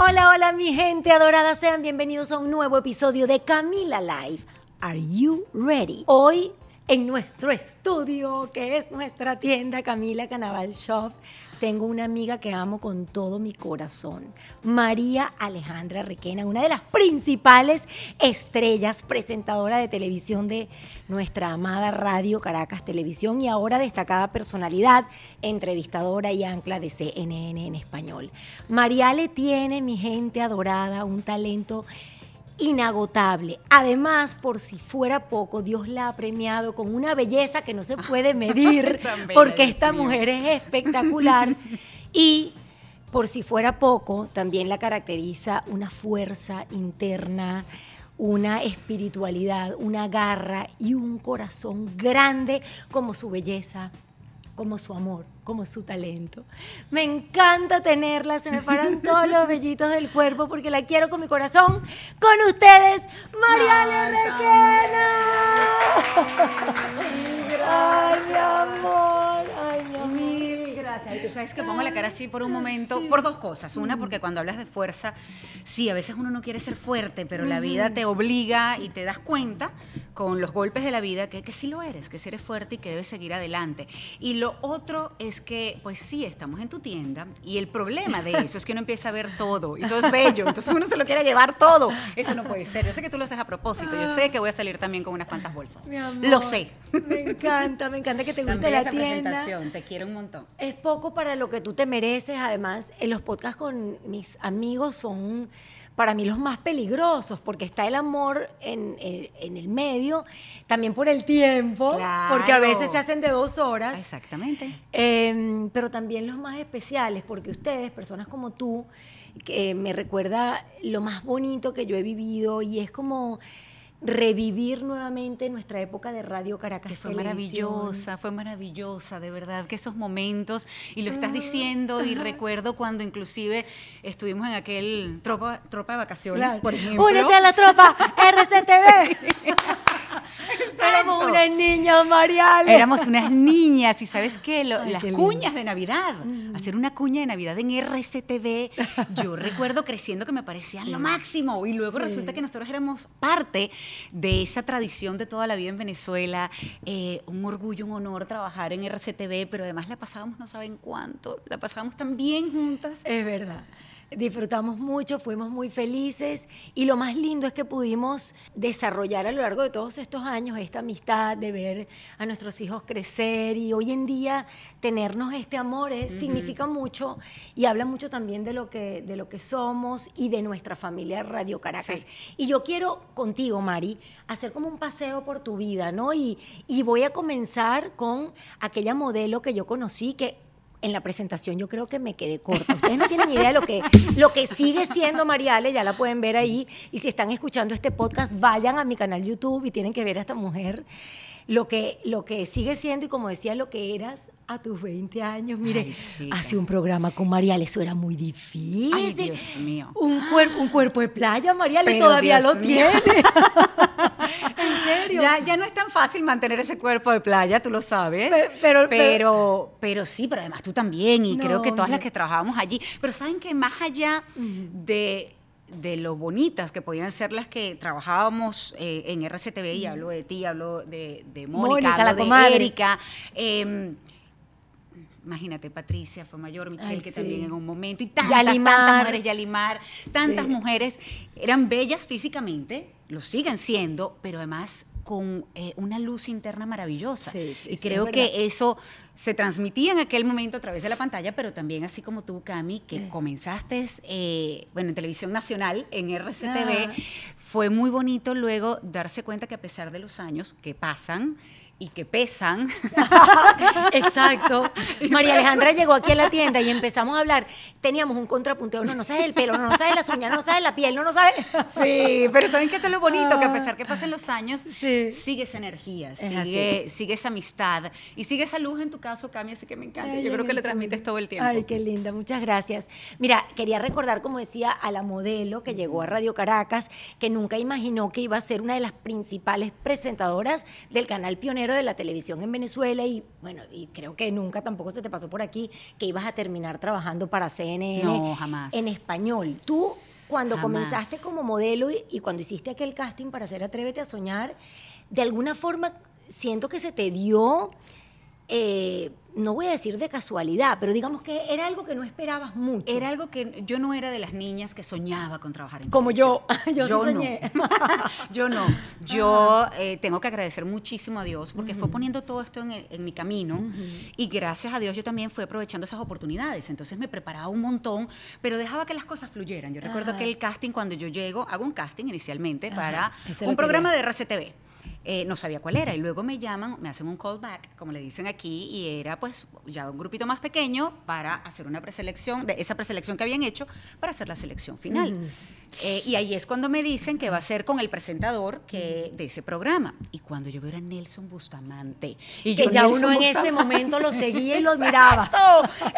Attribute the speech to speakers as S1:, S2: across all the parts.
S1: Hola, hola mi gente adorada, sean bienvenidos a un nuevo episodio de Camila Live. Are you ready? Hoy en nuestro estudio, que es nuestra tienda Camila Canaval Shop, tengo una amiga que amo con todo mi corazón, María Alejandra Requena, una de las principales estrellas presentadora de televisión de nuestra amada Radio Caracas Televisión y ahora destacada personalidad, entrevistadora y ancla de CNN en español. María le tiene, mi gente adorada, un talento inagotable. Además, por si fuera poco, Dios la ha premiado con una belleza que no se puede medir, porque esta mujer es espectacular. Y por si fuera poco, también la caracteriza una fuerza interna, una espiritualidad, una garra y un corazón grande como su belleza, como su amor como su talento. Me encanta tenerla, se me paran todos los vellitos del cuerpo porque la quiero con mi corazón. Con ustedes, Mariale Requena. Ay, mi amor, ay, mi amor.
S2: Mil gracias. Y tú sabes que pongo la cara así por un momento, por dos cosas. Una, porque cuando hablas de fuerza, sí, a veces uno no quiere ser fuerte, pero la vida te obliga y te das cuenta con los golpes de la vida que, que sí lo eres, que sí eres fuerte y que debes seguir adelante. Y lo otro es que, pues sí, estamos en tu tienda y el problema de eso es que uno empieza a ver todo y todo es bello, entonces uno se lo quiere llevar todo. Eso no puede ser. Yo sé que tú lo haces a propósito, yo sé que voy a salir también con unas cuantas bolsas.
S1: Mi amor,
S2: Lo sé.
S1: Me encanta, me encanta que te guste
S2: También
S1: la
S2: esa
S1: tienda.
S2: presentación, te quiero un montón.
S1: Es poco para lo que tú te mereces. Además, en los podcasts con mis amigos son para mí los más peligrosos, porque está el amor en, en- en el medio, también por el tiempo,
S2: Claro.
S1: porque a veces se hacen de dos horas.
S2: Exactamente.
S1: Eh, pero también los más especiales, porque ustedes, personas como tú, que me recuerda lo más bonito que yo he vivido y es como revivir nuevamente nuestra época de Radio Caracas
S2: Que fue
S1: Televisión.
S2: maravillosa, fue maravillosa, de verdad, que esos momentos, y lo estás diciendo, y recuerdo cuando inclusive estuvimos en aquel tropa, tropa de vacaciones,
S1: Claro.
S2: por ejemplo.
S1: Únete a la tropa RCTV. Éramos unas niñas, Mariale.
S2: Éramos unas niñas y sabes qué, Lo-
S1: Ay,
S2: las
S1: qué. Mm.
S2: cuñas de Navidad, hacer una cuña de Navidad en RCTV, yo recuerdo creciendo que me parecían lo máximo y luego
S1: Sí.
S2: resulta que nosotros éramos parte de esa tradición de toda la vida en Venezuela, eh, un orgullo, un honor trabajar en RCTV, pero además la pasábamos no saben cuánto, la pasábamos tan bien juntas.
S1: Es verdad. Disfrutamos mucho, fuimos muy felices y lo más lindo es que pudimos desarrollar a lo largo de todos estos años esta amistad de ver a nuestros hijos crecer y hoy en día tenernos este amor eh, significa mucho y habla mucho también de lo que de lo que somos y de nuestra familia Radio Caracas.
S2: Sí.
S1: Y yo quiero contigo, Mari, hacer como un paseo por tu vida, ¿no? Y, y voy a comenzar con aquella modelo que yo conocí que en la presentación yo creo que me quedé corta. Ustedes no tienen idea de lo que, lo que sigue siendo Mariale, ya la pueden ver ahí. Y si están escuchando este podcast, vayan a mi canal YouTube y tienen que ver a esta mujer lo que, lo que sigue siendo y como decía, lo que eras a tus 20 años. Mire, hace un programa con Mariale, eso era muy difícil.
S2: Ay, Dios mío.
S1: Un, cuerpo un cuerpo de playa, Mariale todavía lo tiene.
S2: en serio. Ya, ya, no es tan fácil mantener ese cuerpo de playa, tú lo sabes. Pero, pero, pero, sí, pero además tú también, y creo que todas las que trabajábamos allí. Pero saben que más allá de de lo bonitas que podían ser las que trabajábamos eh, en RCTV, y hablo de ti, hablo de, Mónica, la de Erika. Em, imagínate, Patricia fue mayor, Michelle, que también en un momento, y tantas, tantas mujeres, Yalimar, tantas mujeres, eran bellas físicamente, lo siguen siendo, pero además con eh, una luz interna maravillosa. y creo que eso se transmitía en aquel momento a través de la pantalla, pero también así como tú, Cami, que eh. comenzaste, eh, bueno, en televisión nacional, en RCTV, ah. fue muy bonito luego darse cuenta que a pesar de los años que pasan, y que pesan.
S1: Exacto. María Alejandra llegó aquí a la tienda y empezamos a hablar. Teníamos un contrapunteo. No, no sabes el pelo, no, no sabes las uñas, no, sabes la piel, no, no sabes.
S2: Sí, pero saben que eso es lo bonito, que a pesar que pasen los años, sigue esa energía, sigue, sigue, esa amistad y sigue esa luz en tu caso, Cami, así que me encanta. Yo creo que le transmites todo el tiempo.
S1: Ay, qué linda, muchas gracias. Mira, quería recordar, como decía, a la modelo que llegó a Radio Caracas, que nunca imaginó que iba a ser una de las principales presentadoras del canal pionero de la televisión en Venezuela y bueno, y creo que nunca tampoco se te pasó por aquí que ibas a terminar trabajando para CNN
S2: no, jamás.
S1: en español. Tú cuando comenzaste como modelo y, cuando hiciste aquel casting para hacer Atrévete a soñar, de alguna forma siento que se te dio eh, no voy a decir de casualidad, pero digamos que era algo que no esperabas mucho.
S2: Era algo que yo no era de las niñas que soñaba con trabajar en
S1: Como yo, yo, yo soñé.
S2: No. yo no. Yo eh, tengo que agradecer muchísimo a Dios porque fue poniendo todo esto en, mi camino y gracias a Dios yo también fui aprovechando esas oportunidades. Entonces me preparaba un montón, pero dejaba que las cosas fluyeran. Yo recuerdo que el casting, cuando yo llego, hago un casting inicialmente para un programa de RCTV. Eh, no sabía cuál era. Y luego me llaman, me hacen un callback, como le dicen aquí, y era pues ya un grupito más pequeño para hacer una preselección, de esa preselección que habían hecho, para hacer la selección final. Eh, y ahí es cuando me dicen que va a ser con el presentador que, de ese programa. Y cuando yo veo a Nelson Bustamante. Y
S1: que ya uno en ese momento lo seguía y lo admiraba.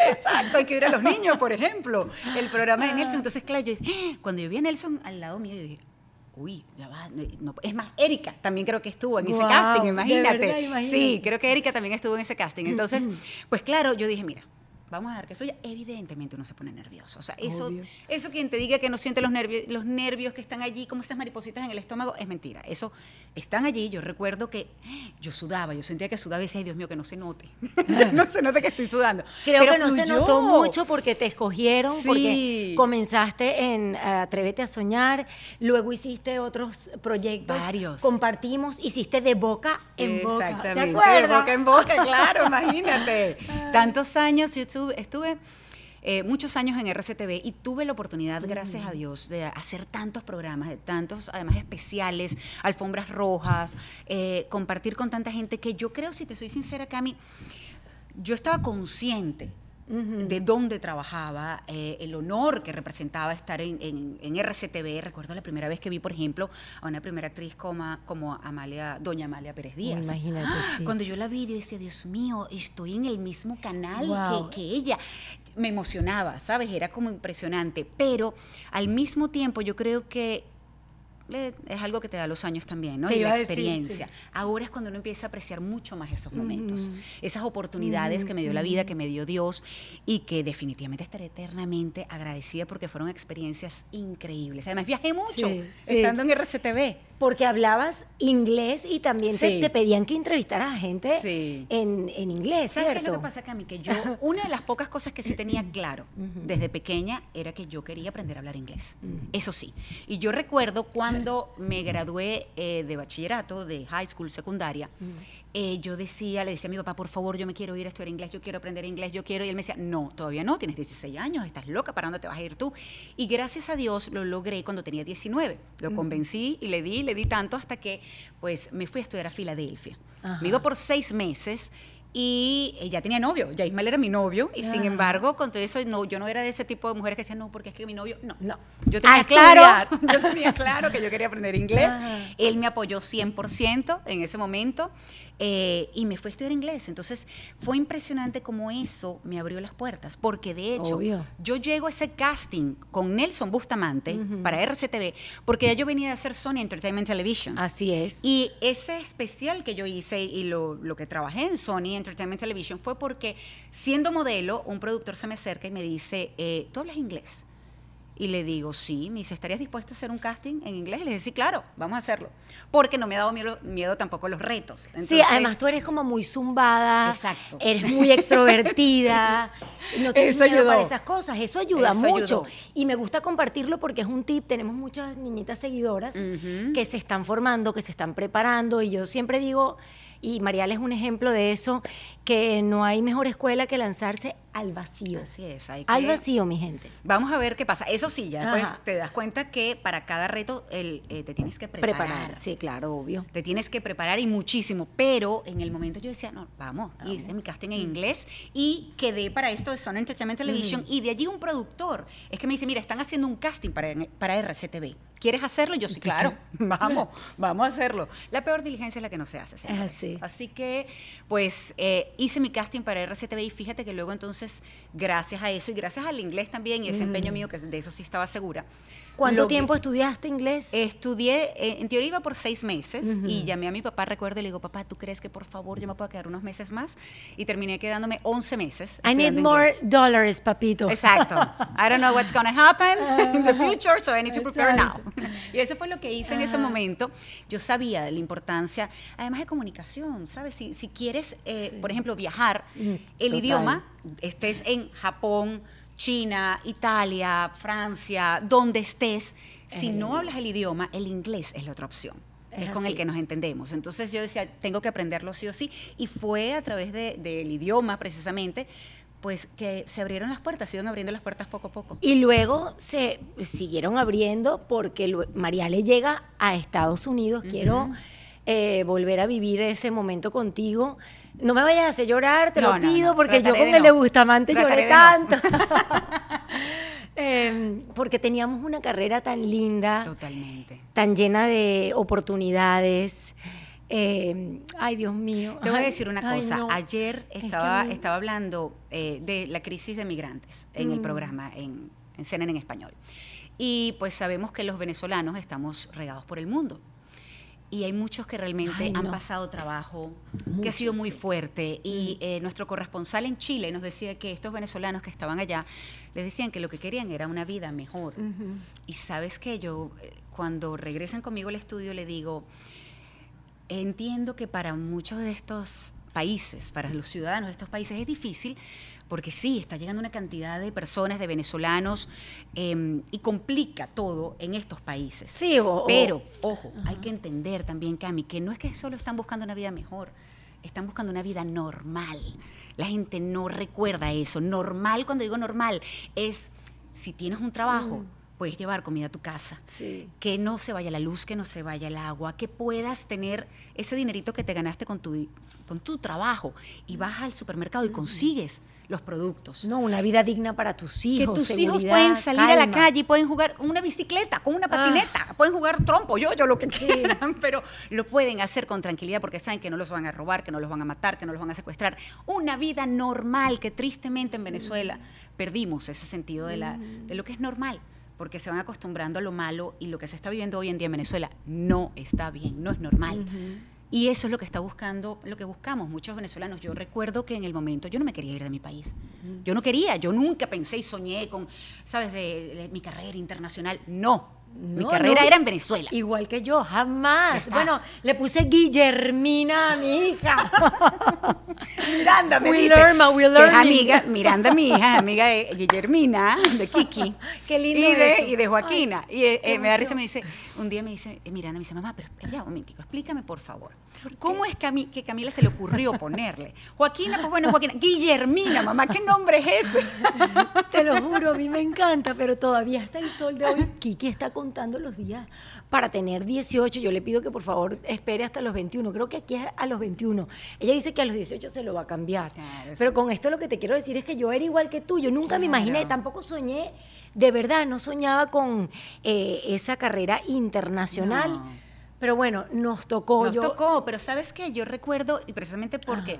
S2: Exacto, hay que ir a los niños, por ejemplo. El programa de Nelson. Entonces, claro, yo dije, ¡Ah! cuando yo vi a Nelson al lado mío, yo dije, uy, ya va, es más, Erika también creo que estuvo en ese casting, imagínate. Sí, creo que Erika también estuvo en ese casting. Entonces, pues claro, yo dije, mira, vamos a dejar que fluya, evidentemente uno se pone nervioso. O sea, eso, eso quien te diga que no siente los nervios, los nervios que están allí, como esas maripositas en el estómago, es mentira. Eso están allí. Yo recuerdo que yo sudaba, yo sentía que sudaba y decía, ay Dios mío, que no se note. no se note que estoy sudando.
S1: Creo que no se notó mucho porque te escogieron, porque comenzaste en eh, Atrévete a Soñar, luego hiciste otros proyectos.
S2: Varios.
S1: Compartimos, hiciste de boca en boca.
S2: Exactamente. ¿Te acuerdas? De boca en boca, claro, imagínate. Tantos años YouTube estuve, eh, muchos años en RCTV y tuve la oportunidad, gracias a Dios, de hacer tantos programas, de tantos, además especiales, alfombras rojas, eh, compartir con tanta gente que yo creo, si te soy sincera, Cami, yo estaba consciente de dónde trabajaba, eh, el honor que representaba estar en, en, RCTV. Recuerdo la primera vez que vi, por ejemplo, a una primera actriz como, como Amalia, doña Amalia Pérez Díaz.
S1: Imagínate, sí.
S2: Cuando yo la vi, yo decía, Dios mío, estoy en el mismo canal que, que ella. Me emocionaba, ¿sabes? Era como impresionante. Pero al mismo tiempo yo creo que es algo que te da los años también, ¿no? y la experiencia. Ahora es cuando uno empieza a apreciar mucho más esos momentos, esas oportunidades que me dio la vida, que me dio Dios y que definitivamente estaré eternamente agradecida porque fueron experiencias increíbles. Además, viajé mucho estando en RCTV.
S1: Porque hablabas inglés y también te, pedían que entrevistaras a gente en, en, inglés,
S2: ¿Sabes qué es lo que pasa, Cami? Que yo, una de las pocas cosas que sí tenía claro desde pequeña era que yo quería aprender a hablar inglés. Eso sí. Y yo recuerdo cuando cuando me gradué eh, de bachillerato, de high school, secundaria, eh, yo decía, le decía a mi papá, por favor, yo me quiero ir a estudiar inglés, yo quiero aprender inglés, yo quiero. Y él me decía, no, todavía no, tienes 16 años, estás loca, ¿para dónde te vas a ir tú? Y gracias a Dios lo logré cuando tenía 19. Lo convencí y le di, le di tanto hasta que, pues, me fui a estudiar a Filadelfia. Me iba por seis meses y ya tenía novio, ya Ismael era mi novio, y sin embargo, con todo eso, no, yo no era de ese tipo de mujeres que decían, no, porque es que mi novio, no.
S1: No.
S2: Yo tenía
S1: A
S2: claro, yo tenía claro que yo quería aprender inglés.
S1: Ajá.
S2: Él me apoyó 100% en ese momento eh, y me fue a estudiar inglés. Entonces, fue impresionante cómo eso me abrió las puertas, porque de hecho,
S1: Obvio.
S2: yo llego a ese casting con Nelson Bustamante para RCTV, porque ya yo venía de hacer Sony Entertainment Television.
S1: Así es.
S2: Y ese especial que yo hice y lo, lo que trabajé en Sony Entertainment Television fue porque, siendo modelo, un productor se me acerca y me dice, eh, ¿tú hablas inglés? Y le digo, sí. Me dice, ¿estarías dispuesta a hacer un casting en inglés? Y le dije, sí, claro, vamos a hacerlo. Porque no me ha dado miedo, miedo tampoco los retos.
S1: sí, además tú eres como muy zumbada.
S2: Exacto.
S1: Eres muy extrovertida. No tienes
S2: Eso
S1: miedo
S2: ayudó.
S1: para esas cosas. Eso ayuda
S2: Eso
S1: mucho.
S2: ayudó.
S1: Y me gusta compartirlo porque es un tip. Tenemos muchas niñitas seguidoras que se están formando, que se están preparando. Y yo siempre digo, y Marial es un ejemplo de eso, que no hay mejor escuela que lanzarse al vacío.
S2: Así es. Hay
S1: Al
S2: que-
S1: vacío, mi gente.
S2: Vamos a ver qué pasa. Eso sí, ya
S1: Ajá.
S2: te das cuenta que para cada reto el, eh, te tienes que preparar.
S1: Preparar. Sí, claro, obvio.
S2: Te tienes que preparar y muchísimo, pero en el momento yo decía, no, vamos, hice mi casting en inglés y quedé para esto de Sony Entertainment Television y de allí un productor es que me dice, mira, están haciendo un casting para, para RCTV. ¿Quieres hacerlo? Yo sí, claro, vamos, vamos a hacerlo. La peor diligencia es la que no se hace. señores.
S1: así.
S2: Así que, pues, eh, hice mi casting para RCTV y fíjate que luego entonces, gracias a eso y gracias al inglés también y ese empeño mío, que de eso sí estaba segura.
S1: ¿Cuánto tiempo estudiaste inglés?
S2: Estudié, eh, en teoría iba por seis meses y llamé a mi papá, recuerdo, y le digo, papá, ¿tú crees que por favor yo me puedo quedar unos meses más? Y terminé quedándome 11 meses.
S1: I need more
S2: inglés.
S1: dollars, papito.
S2: Exacto. I don't know what's going to happen in the future, so I need to prepare now. Y eso fue lo que hice en ese momento. Yo sabía de la importancia, además de comunicación, ¿sabes? Si, si quieres, eh, por ejemplo, viajar,
S1: Mm,
S2: el
S1: total.
S2: idioma, estés en Japón, China, Italia, Francia, donde estés, si no hablas el idioma, el inglés es la otra opción.
S1: Es
S2: Es, con el que nos entendemos. Entonces yo decía, tengo que aprenderlo sí o sí. Y fue a través de- del idioma, precisamente, pues que se abrieron las puertas, se iban abriendo las puertas poco a poco.
S1: Y luego se siguieron abriendo porque lue- Mariale llega a Estados Unidos. Quiero eh, volver a vivir ese momento contigo. No me vayas a hacer llorar, te
S2: No,
S1: lo
S2: no,
S1: pido,
S2: no,
S1: porque yo con el de Bustamante lloré
S2: Trataré de
S1: tanto. Em, porque teníamos una carrera tan linda,
S2: Totalmente.
S1: tan llena de oportunidades. Em, ay, Dios mío.
S2: Te voy a
S1: Ay,
S2: decir una
S1: ay,
S2: cosa.
S1: no.
S2: Ayer
S1: Es que
S2: estaba,
S1: a
S2: estaba hablando eh, de la crisis de migrantes en el
S1: Mm.
S2: programa, en, en CNN en español. Y pues sabemos que los venezolanos estamos regados por el mundo. Y hay muchos que realmente
S1: Ay,
S2: han
S1: no.
S2: pasado trabajo, que ha sido muy
S1: sí. Mm.
S2: fuerte. Y eh, nuestro corresponsal en Chile nos decía que estos venezolanos que estaban allá, les decían que lo que querían era una vida mejor. Y sabes que yo, eh, cuando regresan conmigo al estudio, le digo, entiendo que para muchos de estos países, para los ciudadanos de estos países, es difícil, porque sí, está llegando una cantidad de personas, de venezolanos, eh, y complica todo en estos países.
S1: Sí, o-
S2: Pero, ojo, hay que entender también, Cami, que no es que solo están buscando una vida mejor, están buscando una vida normal. La gente no recuerda eso. Normal, cuando digo normal, es si tienes un trabajo, puedes llevar comida a tu casa.
S1: Sí.
S2: Que no se vaya la luz, que no se vaya el agua, que puedas tener ese dinerito que te ganaste con tu, con tu trabajo y vas al supermercado y consigues los productos
S1: No, una vida digna para tus hijos.
S2: que tus hijos pueden salir a la calle y pueden jugar con una bicicleta, con una patineta, pueden jugar trompo, yo, yo lo que quieran, pero lo pueden hacer con tranquilidad porque saben que no los van a robar, que no los van a matar, que no los van a secuestrar. Una vida normal que tristemente en Venezuela perdimos ese sentido de, la, de lo que es normal porque se van acostumbrando a lo malo y lo que se está viviendo hoy en día en Venezuela no está bien, no es normal. Y eso es lo que está buscando, lo que buscamos muchos venezolanos. Yo recuerdo que en el momento yo no me quería ir de mi país. Yo no quería, yo nunca pensé y soñé con, ¿sabes?, de, de mi carrera internacional. No. Mi carrera
S1: no.
S2: era en Venezuela.
S1: Igual que yo, jamás.
S2: está.
S1: Bueno, le puse Guillermina a mi hija.
S2: Miranda me
S1: We
S2: dice.
S1: learn, we
S2: que es amiga, Miranda, mi hija, es amiga de Guillermina, de Kiki.
S1: Qué lindo
S2: Y de,
S1: eso.
S2: y de Joaquina.
S1: Ay,
S2: y eh, eh, me da risa, me dice, un día me dice, eh, Miranda me dice, mamá, pero ya un momentico, explícame por favor. ¿Cómo es que a mí, que Camila se le ocurrió ponerle? Joaquina, pues bueno, Joaquina. Guillermina, mamá, ¿qué nombre es ese?
S1: Te lo juro, a mí me encanta, pero todavía hasta el sol de hoy, Kiki está contando los días para tener 18. Yo le pido que por favor espere hasta los 21. Creo que aquí es a los 21. Ella dice que a los 18 se lo va a cambiar.
S2: Claro,
S1: Pero con esto lo que te quiero decir es que yo era igual que tú. Yo nunca me imaginé, tampoco soñé, de verdad, no soñaba con eh, esa carrera internacional.
S2: No.
S1: Pero bueno, nos tocó.
S2: Nos
S1: yo,
S2: tocó, pero ¿sabes qué? Yo recuerdo, y precisamente porque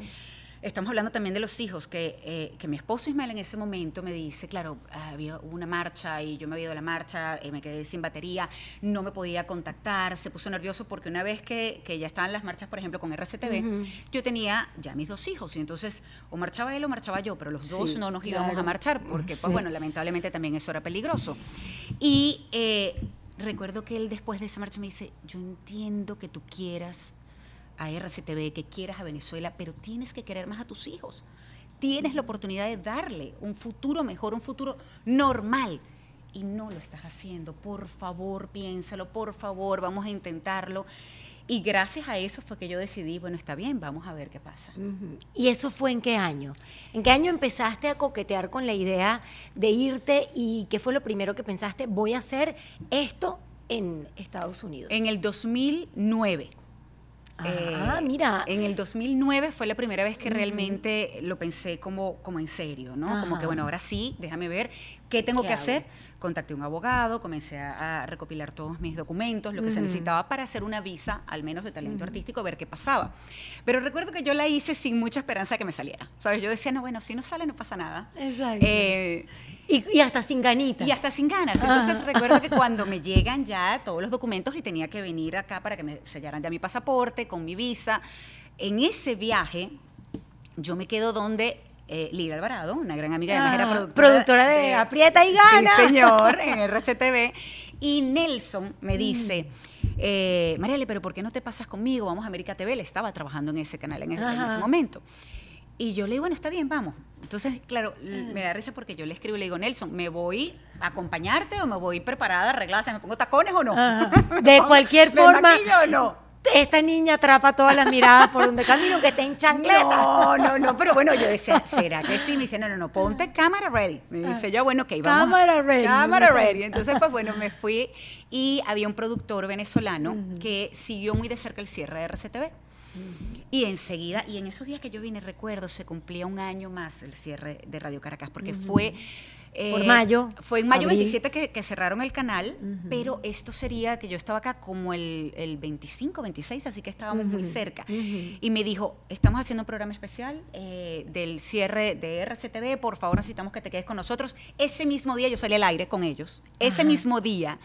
S2: estamos hablando también de los hijos, que, eh, que mi esposo Ismael en ese momento me dice, claro, había una marcha y yo me había ido a la marcha, eh, me quedé sin batería, no me podía contactar, se puso nervioso porque una vez que, que ya estaban las marchas, por ejemplo, con RCTV, yo tenía ya mis dos hijos, y entonces o marchaba él o marchaba yo, pero los dos
S1: Sí,
S2: no nos íbamos
S1: claro.
S2: a marchar, porque,
S1: Sí.
S2: pues bueno, lamentablemente también eso era peligroso. Y eh, recuerdo que él después de esa marcha me dice, yo entiendo que tú quieras a RCTV, que quieras a Venezuela, pero tienes que querer más a tus hijos. Tienes la oportunidad de darle un futuro mejor, un futuro normal. Y no lo estás haciendo. Por favor, piénsalo, por favor, vamos a intentarlo. Y gracias a eso fue que yo decidí, bueno, está bien, vamos a ver qué pasa.
S1: ¿Y eso fue en qué año? ¿En qué año empezaste a coquetear con la idea de irte y qué fue lo primero que pensaste? Voy a hacer esto en Estados Unidos.
S2: En el 2009.
S1: Ah,
S2: Eh,
S1: mira.
S2: En el 2009 fue la primera vez que realmente lo pensé como, como en serio, ¿no? Como que, bueno, ahora sí, déjame ver qué tengo
S1: ¿Qué
S2: que
S1: hago?
S2: hacer. Contacté a un abogado, comencé a, a recopilar todos mis documentos, lo que se necesitaba para hacer una visa, al menos de talento artístico, ver qué pasaba. Pero recuerdo que yo la hice sin mucha esperanza de que me saliera. ¿Sabes? Yo decía, no, bueno, si no sale, no pasa nada.
S1: Exacto.
S2: Eh,
S1: y, y hasta sin ganita.
S2: y hasta sin ganas. Entonces
S1: Ajá.
S2: recuerdo que cuando me llegan ya todos los documentos y tenía que venir acá para que me sellaran ya mi pasaporte con mi visa, en ese viaje yo me quedo donde eh, Lira Alvarado, una gran amiga, además era
S1: Ah,
S2: productora,
S1: productora de Aprieta y Gana.
S2: Sí, señor, en RCTV. Y Nelson me dice, eh, Mariale, pero ¿por qué no te pasas conmigo? Vamos a América TV. Él estaba trabajando en ese canal en, ese- en ese momento. Y yo le digo, bueno, está bien, vamos. Entonces, claro, l- me da risa porque yo le escribo y le digo, Nelson, ¿me voy a acompañarte o me voy preparada, arreglada? ¿Se me pongo tacones o no? ¿Me
S1: De cualquier
S2: ¿me
S1: forma.
S2: maquillo o no?
S1: Esta niña atrapa todas las miradas por donde camino, que esté en chancleta.
S2: No, no, no, pero bueno, yo decía, ¿será que sí? Me dice, no, no, no, ponte cámara ready. Me dice yo, bueno, ok, vamos.
S1: Cámara ready,
S2: Cámara ready. Entonces, pues bueno, me fui y había un productor venezolano que siguió muy de cerca el cierre de RCTV. Y enseguida, y en esos días que yo vine, recuerdo, se cumplía un año más el cierre de Radio Caracas, porque fue... eh,
S1: Por mayo,
S2: Fue en mayo
S1: abril.
S2: 27 que, que cerraron el canal, pero esto sería que yo estaba acá como el, el 25, 26, así que estábamos muy cerca.
S1: ujú.
S2: Y me dijo, estamos haciendo un programa especial eh, del cierre de RCTV, por favor necesitamos que te quedes con nosotros. Ese mismo día yo salí al aire con ellos, ese mismo día.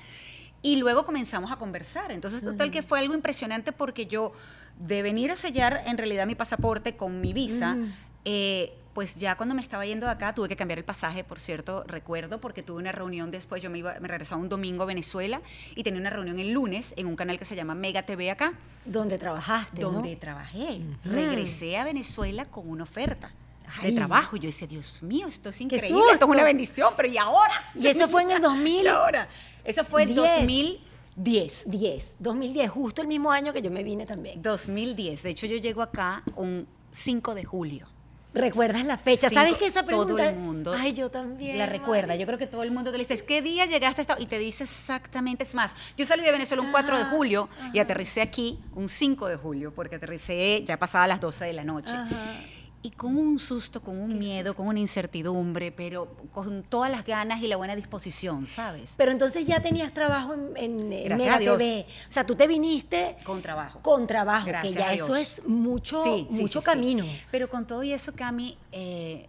S2: Y luego comenzamos a conversar. Entonces, total que fue algo impresionante porque yo, de venir a sellar en realidad mi pasaporte con mi visa, eh, pues ya cuando me estaba yendo de acá tuve que cambiar el pasaje, por cierto, recuerdo, porque tuve una reunión después, yo me, iba, me regresaba un domingo a Venezuela y tenía una reunión el lunes en un canal que se llama Mega TV acá
S1: Donde trabajaste, ¿no?
S2: donde trabajé. Regresé a Venezuela con una oferta
S1: Ay.
S2: de trabajo. Yo decía, Dios mío, esto es increíble, esto es una bendición, pero ¿y ahora?
S1: Y eso fue en el 2000.
S2: ¿Y ahora? Eso fue en
S1: Diez.
S2: 2010.
S1: 10, 2010, justo el mismo año que yo me vine también.
S2: 2010. De hecho, yo llego acá un 5 de julio.
S1: ¿Recuerdas la fecha? ¿Sabes que esa pregunta?
S2: Todo el mundo
S1: Ay, yo también.
S2: la recuerda. Yo creo que todo el mundo te le dice, ¿qué día llegaste a esta? Y te dice exactamente, es más, yo salí de Venezuela un 4 de
S1: Ajá,
S2: julio y aterricé aquí un 5 de julio, porque aterricé ya pasada las 12 de la noche.
S1: Ajá.
S2: Y con un susto, con un miedo, con una incertidumbre, pero con todas las ganas y la buena disposición, ¿sabes?
S1: Pero entonces ya tenías trabajo en, en, en Mega. TV. O sea, tú te viniste
S2: Con trabajo.
S1: con trabajo,
S2: Gracias
S1: que ya
S2: a
S1: eso es mucho,
S2: Sí, sí,
S1: mucho
S2: sí, sí.
S1: camino.
S2: Pero con todo y eso, Cami, eh,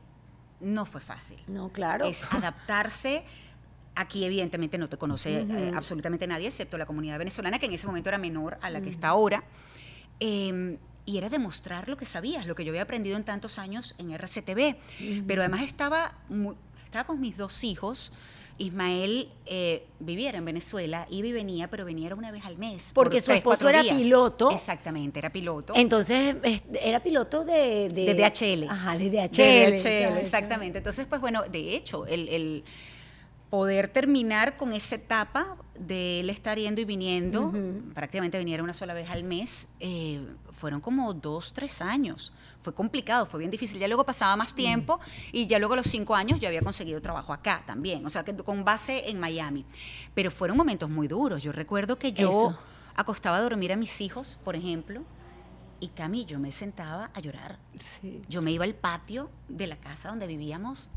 S2: no fue fácil.
S1: No, claro.
S2: Es adaptarse. Aquí, evidentemente, no te conoce eh, absolutamente nadie, excepto la comunidad venezolana, que en ese momento era menor a la que está ahora. Eh, y era demostrar lo que sabías, lo que yo había aprendido en tantos años en RCTV. Pero además estaba, mu- estaba con mis dos hijos. Ismael eh, viviera en Venezuela, iba y venía, pero venía una vez al mes. por
S1: Porque su esposo era
S2: días.
S1: piloto.
S2: Exactamente, era piloto.
S1: Entonces, es- era piloto de...
S2: De DHL.
S1: Ajá, de DHL.
S2: De DHL, exactamente. Entonces, pues bueno, de hecho, el, el poder terminar con esa etapa de él estar yendo y viniendo, prácticamente viniera una sola vez al mes, eh, fueron como dos, tres años. Fue complicado, fue bien difícil. Ya luego pasaba más tiempo y ya luego a los cinco años yo había conseguido trabajo acá también, o sea, que con base en Miami. Pero fueron momentos muy duros. Yo recuerdo que yo
S1: Eso.
S2: acostaba a dormir a mis hijos, por ejemplo, y Cami, yo me sentaba a llorar.
S1: Sí.
S2: Yo me iba al patio de la casa donde vivíamos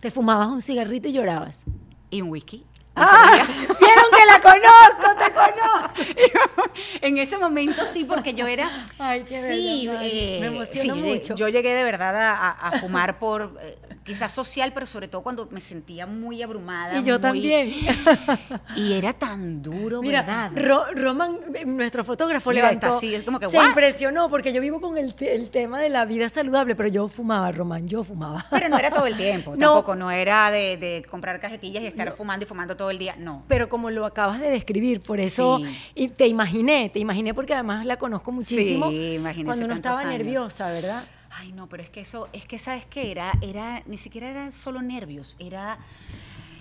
S1: Te fumabas un cigarrito y llorabas.
S2: Y un whisky.
S1: ¡Ah! ¡Vieron que la conozco! ¡Te conozco!
S2: en ese momento sí, porque yo era.
S1: Ay, qué
S2: sí, eh,
S1: Me emociono
S2: sí,
S1: mucho.
S2: Yo llegué de verdad a fumar por eh, quizás social, pero sobre todo cuando me sentía muy abrumada.
S1: Y yo
S2: muy-
S1: también.
S2: Y era tan duro,
S1: Mira,
S2: ¿verdad?
S1: Ro- Roman, eh, nuestro fotógrafo,
S2: Mira,
S1: levantó.
S2: está así, es como que,
S1: se
S2: ¿what?
S1: impresionó porque yo vivo con el, te- el tema de la vida saludable, pero yo fumaba, Roman, yo fumaba.
S2: Pero no era todo el tiempo,
S1: No.
S2: tampoco. No era de, de comprar cajetillas y estar fumando y fumando todo el día. No.
S1: Pero como lo acabas de describir, por eso
S2: Sí.
S1: y te imaginé, te imaginé porque además la conozco muchísimo.
S2: Sí, imagínese
S1: Cuando uno estaba
S2: años.
S1: nerviosa, ¿verdad?
S2: Ay, no, pero es que eso, es que sabes que era, era, ni siquiera era solo nervios, era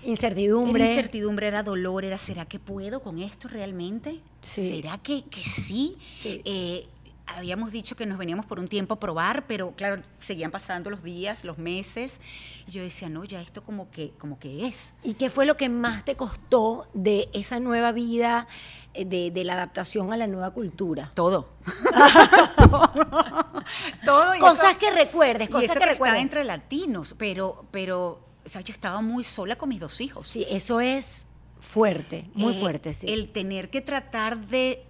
S1: Incertidumbre.
S2: Era incertidumbre, era dolor, era ¿será que puedo con esto realmente?
S1: Sí.
S2: ¿Será que, que sí?
S1: Sí.
S2: Eh, habíamos dicho que nos veníamos por un tiempo a probar, pero claro, seguían pasando los días, los meses. Y yo decía, no, ya esto como que, como que es.
S1: ¿Y qué fue lo que más te costó de esa nueva vida, de, de la adaptación a la nueva cultura?
S2: Todo. Todo. y
S1: Cosas
S2: eso-
S1: que recuerdes,
S2: y
S1: cosas
S2: eso
S1: que
S2: que estaba
S1: recuerdes.
S2: entre latinos, pero, pero, o sea, yo estaba muy sola con mis dos hijos.
S1: Sí, eso es fuerte, muy
S2: Eh,
S1: fuerte, sí.
S2: El tener que tratar de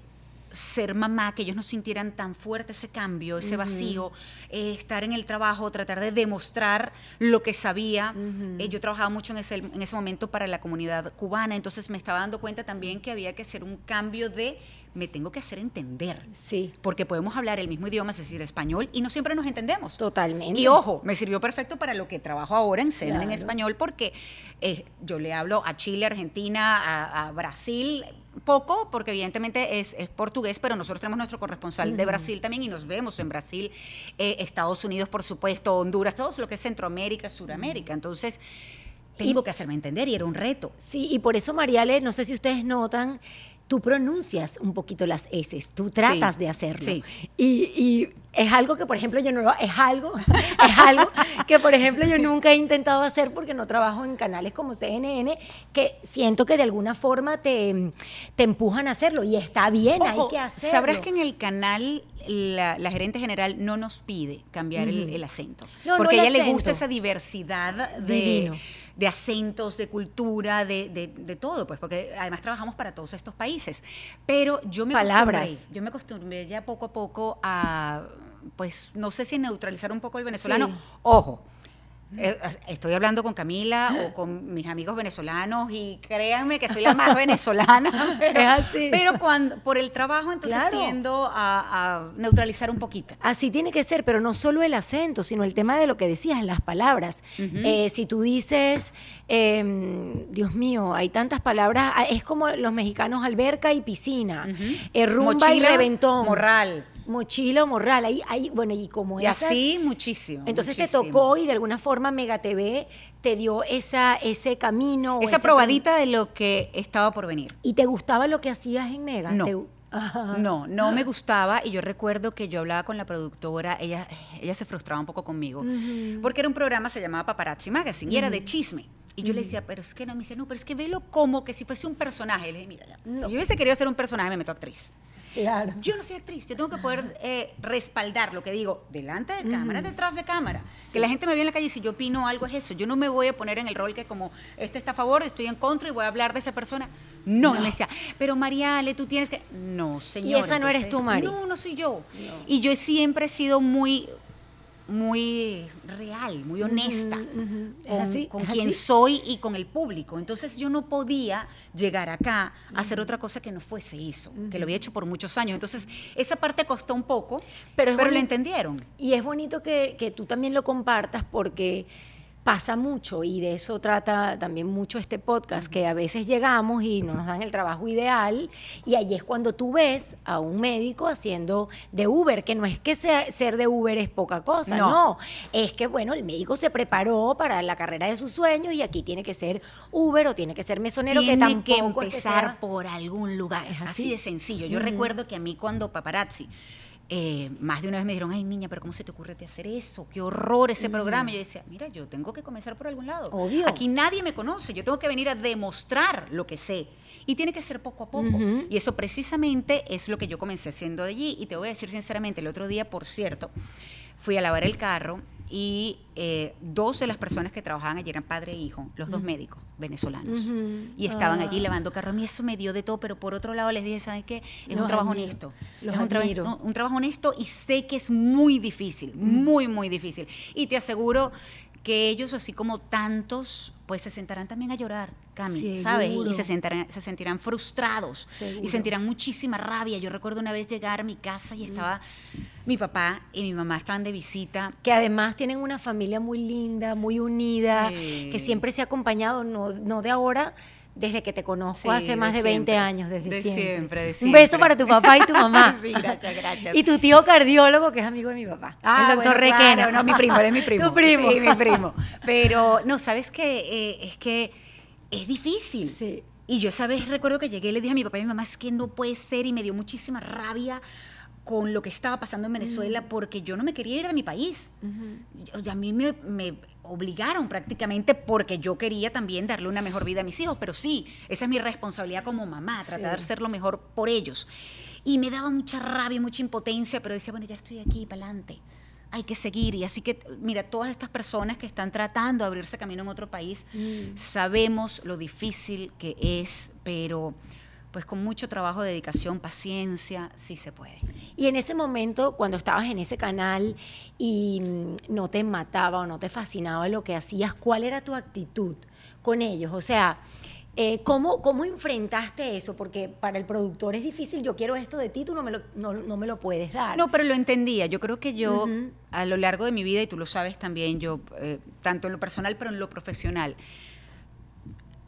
S2: ser mamá, que ellos no sintieran tan fuerte ese cambio, ese vacío, eh, estar en el trabajo, tratar de demostrar lo que sabía. Eh, yo trabajaba mucho en ese, en ese momento para la comunidad cubana, entonces me estaba dando cuenta también que había que hacer un cambio de me tengo que hacer entender.
S1: Sí,
S2: Porque podemos hablar el mismo idioma, es decir, español, y no siempre nos entendemos.
S1: totalmente.
S2: Y ojo, me sirvió perfecto para lo que trabajo ahora en CNN en español, porque eh, yo le hablo a Chile, Argentina, a, a Brasil, poco, porque evidentemente es, es portugués, pero nosotros tenemos nuestro corresponsal de Brasil también y nos vemos en Brasil, eh, Estados Unidos, por supuesto, Honduras, todo lo que es Centroamérica, Suramérica. Entonces, tengo que hacerme entender y era un reto.
S1: Sí, y por eso, Mariale, no sé si ustedes notan, tú pronuncias un poquito las S, tú tratas
S2: Sí,
S1: de hacerlo.
S2: sí.
S1: Y, y es algo que, por ejemplo, yo no lo, es algo, es algo que, por ejemplo, yo nunca he intentado hacer porque no trabajo en canales como CNN, que siento que de alguna forma te, te empujan a hacerlo y está bien, hay
S2: Ojo,
S1: que hacerlo.
S2: Sabrás que en el canal la, la gerente general no nos pide cambiar el, acento.
S1: No, no
S2: porque
S1: el
S2: a ella le gusta esa diversidad de,
S1: Divino.
S2: De acentos, de cultura, de, de- de todo, pues, porque además trabajamos para todos estos países. Pero yo me
S1: Palabras.
S2: acostumbré, yo me acostumbré ya poco a poco a, pues, no sé si neutralizar un poco el venezolano.
S1: Sí.
S2: Ojo. Eh, Estoy hablando con Camila o con mis amigos venezolanos y créanme que soy la más venezolana. Pero,
S1: Es así.
S2: pero cuando por el trabajo entonces
S1: Claro.
S2: tiendo a, a neutralizar un poquito.
S1: Así tiene que ser, pero no solo el acento, sino el tema de lo que decías, las palabras.
S2: Ujú.
S1: Eh, si tú dices, eh, Dios mío, hay tantas palabras, ah, es como los mexicanos alberca y piscina,
S2: Ujú.
S1: eh, rumba
S2: Mochila,
S1: y reventón.
S2: morral.
S1: Mochila o morral, ahí, ahí, bueno, y como
S2: Y
S1: esas-
S2: así muchísimo.
S1: Entonces
S2: muchísimo.
S1: te tocó y de alguna forma Mega TV te dio esa, ese camino.
S2: esa probadita de lo que estaba por venir.
S1: ¿Y te gustaba lo que hacías en Mega?
S2: No.
S1: ¿Te.
S2: No, no me gustaba y yo recuerdo que yo hablaba con la productora, ella, ella se frustraba un poco conmigo, porque era un programa, se llamaba Paparazzi Magazine y era de chisme. Y yo le decía, pero es que no, me dice, no, pero es que velo como que si fuese un personaje. Le dije, mira, ya,
S1: No.
S2: si yo hubiese querido ser un personaje, me meto actriz.
S1: Claro.
S2: Yo no soy actriz, yo tengo que poder eh, respaldar lo que digo delante de cámara, detrás de cámara. Que la gente me vea en la calle y si yo opino algo es eso. Yo no me voy a poner en el rol que como este está a favor, estoy en contra y voy a hablar de esa persona. No, y me decía, pero Mariale, tú tienes que... No, señor.
S1: esa no eres tú, Mari.
S2: No, no soy yo. Y yo siempre he sido muy muy real, muy honesta
S1: Ujú, ujú. ¿Es
S2: con,
S1: así?
S2: con
S1: ¿Es
S2: quien
S1: así?
S2: soy y con el público. Entonces yo no podía llegar acá a hacer otra cosa que no fuese eso, que lo había hecho por muchos años. Entonces esa parte costó un poco,
S1: Pero
S2: pero, lo entendieron.
S1: Y es bonito que, que tú también lo compartas porque pasa mucho y de eso trata también mucho este podcast, que a veces llegamos y no nos dan el trabajo ideal y ahí es cuando tú ves a un médico haciendo de Uber, que no es que sea- ser de Uber es poca cosa, no.
S2: No.
S1: es que bueno, el médico se preparó para la carrera de sus sueños y aquí tiene que ser Uber o tiene que ser mesonero, que tampoco es que
S2: empezar
S1: sea-
S2: por algún lugar.
S1: Así.
S2: Así. de sencillo. Yo recuerdo que a mí cuando paparazzi, eh, más de una vez me dijeron, ay niña, pero ¿cómo se te ocurre hacer eso? Qué horror ese programa. Y yo decía, mira, yo tengo que comenzar por algún lado.
S1: Obvio.
S2: Aquí nadie me conoce, yo tengo que venir a demostrar lo que sé. Y tiene que ser poco a poco. Y eso precisamente es lo que yo comencé haciendo allí. Y te voy a decir sinceramente, el otro día, por cierto, fui a lavar el carro y eh, dos de las personas que trabajaban allí eran padre e hijo, los dos médicos venezolanos. Y estaban allí
S1: Ah.
S2: lavando carro. A mí eso me dio de todo, pero por otro lado les dije, ¿sabes qué? Es
S1: Los
S2: un trabajo
S1: admiro,
S2: honesto.
S1: los
S2: es un,
S1: admiro.
S2: un trabajo honesto y sé que es muy difícil, muy, muy difícil. Y te aseguro que ellos, así como tantos, pues se sentarán también a llorar, Cami, ¿sabes? Y se, sentarán, se sentirán frustrados
S1: Seguro.
S2: y sentirán muchísima rabia. Yo recuerdo una vez llegar a mi casa y estaba mi papá y mi mamá estaban de visita
S1: que además tienen una familia muy linda, muy unida,
S2: Sí.
S1: que siempre se ha acompañado, no, no de ahora, desde que te conozco
S2: Sí,
S1: hace más de,
S2: de
S1: 20
S2: siempre.
S1: años, desde
S2: De
S1: siempre.
S2: siempre, de
S1: Un beso para tu papá y tu mamá.
S2: Sí, gracias, gracias.
S1: Y tu tío cardiólogo, que es amigo de mi papá, el doctor
S2: bueno,
S1: Requena.
S2: claro, no, mi primo, él es mi primo.
S1: Tu primo.
S2: Sí, mi primo. Pero, no, ¿sabes qué? es que es difícil.
S1: Sí.
S2: Y yo esa vez recuerdo que llegué y le dije a mi papá y a mi mamá, es que no puede ser, y me dio muchísima rabia con lo que estaba pasando en Venezuela, porque yo no me quería ir de mi país. O sea, a mí me, me obligaron prácticamente porque yo quería también darle una mejor vida a mis hijos, pero sí, esa es mi responsabilidad como mamá, tratar de hacer lo mejor por ellos. Y me daba mucha rabia, mucha impotencia, pero decía, bueno, ya estoy aquí, para adelante. Hay que seguir. Y así que, mira, todas estas personas que están tratando de abrirse camino en otro país,
S1: Mm.
S2: sabemos lo difícil que es, pero pues con mucho trabajo, dedicación, paciencia, sí se puede.
S1: Y en ese momento, cuando estabas en ese canal y mm, no te mataba o no te fascinaba lo que hacías, ¿cuál era tu actitud con ellos? O sea, eh, ¿cómo, ¿cómo enfrentaste eso? Porque para el productor es difícil, yo quiero esto de ti, tú no me lo, no, no me lo puedes dar.
S2: No, pero lo entendía. Yo creo que yo, a lo largo de mi vida, y tú lo sabes también, yo, eh, tanto en lo personal, pero en lo profesional,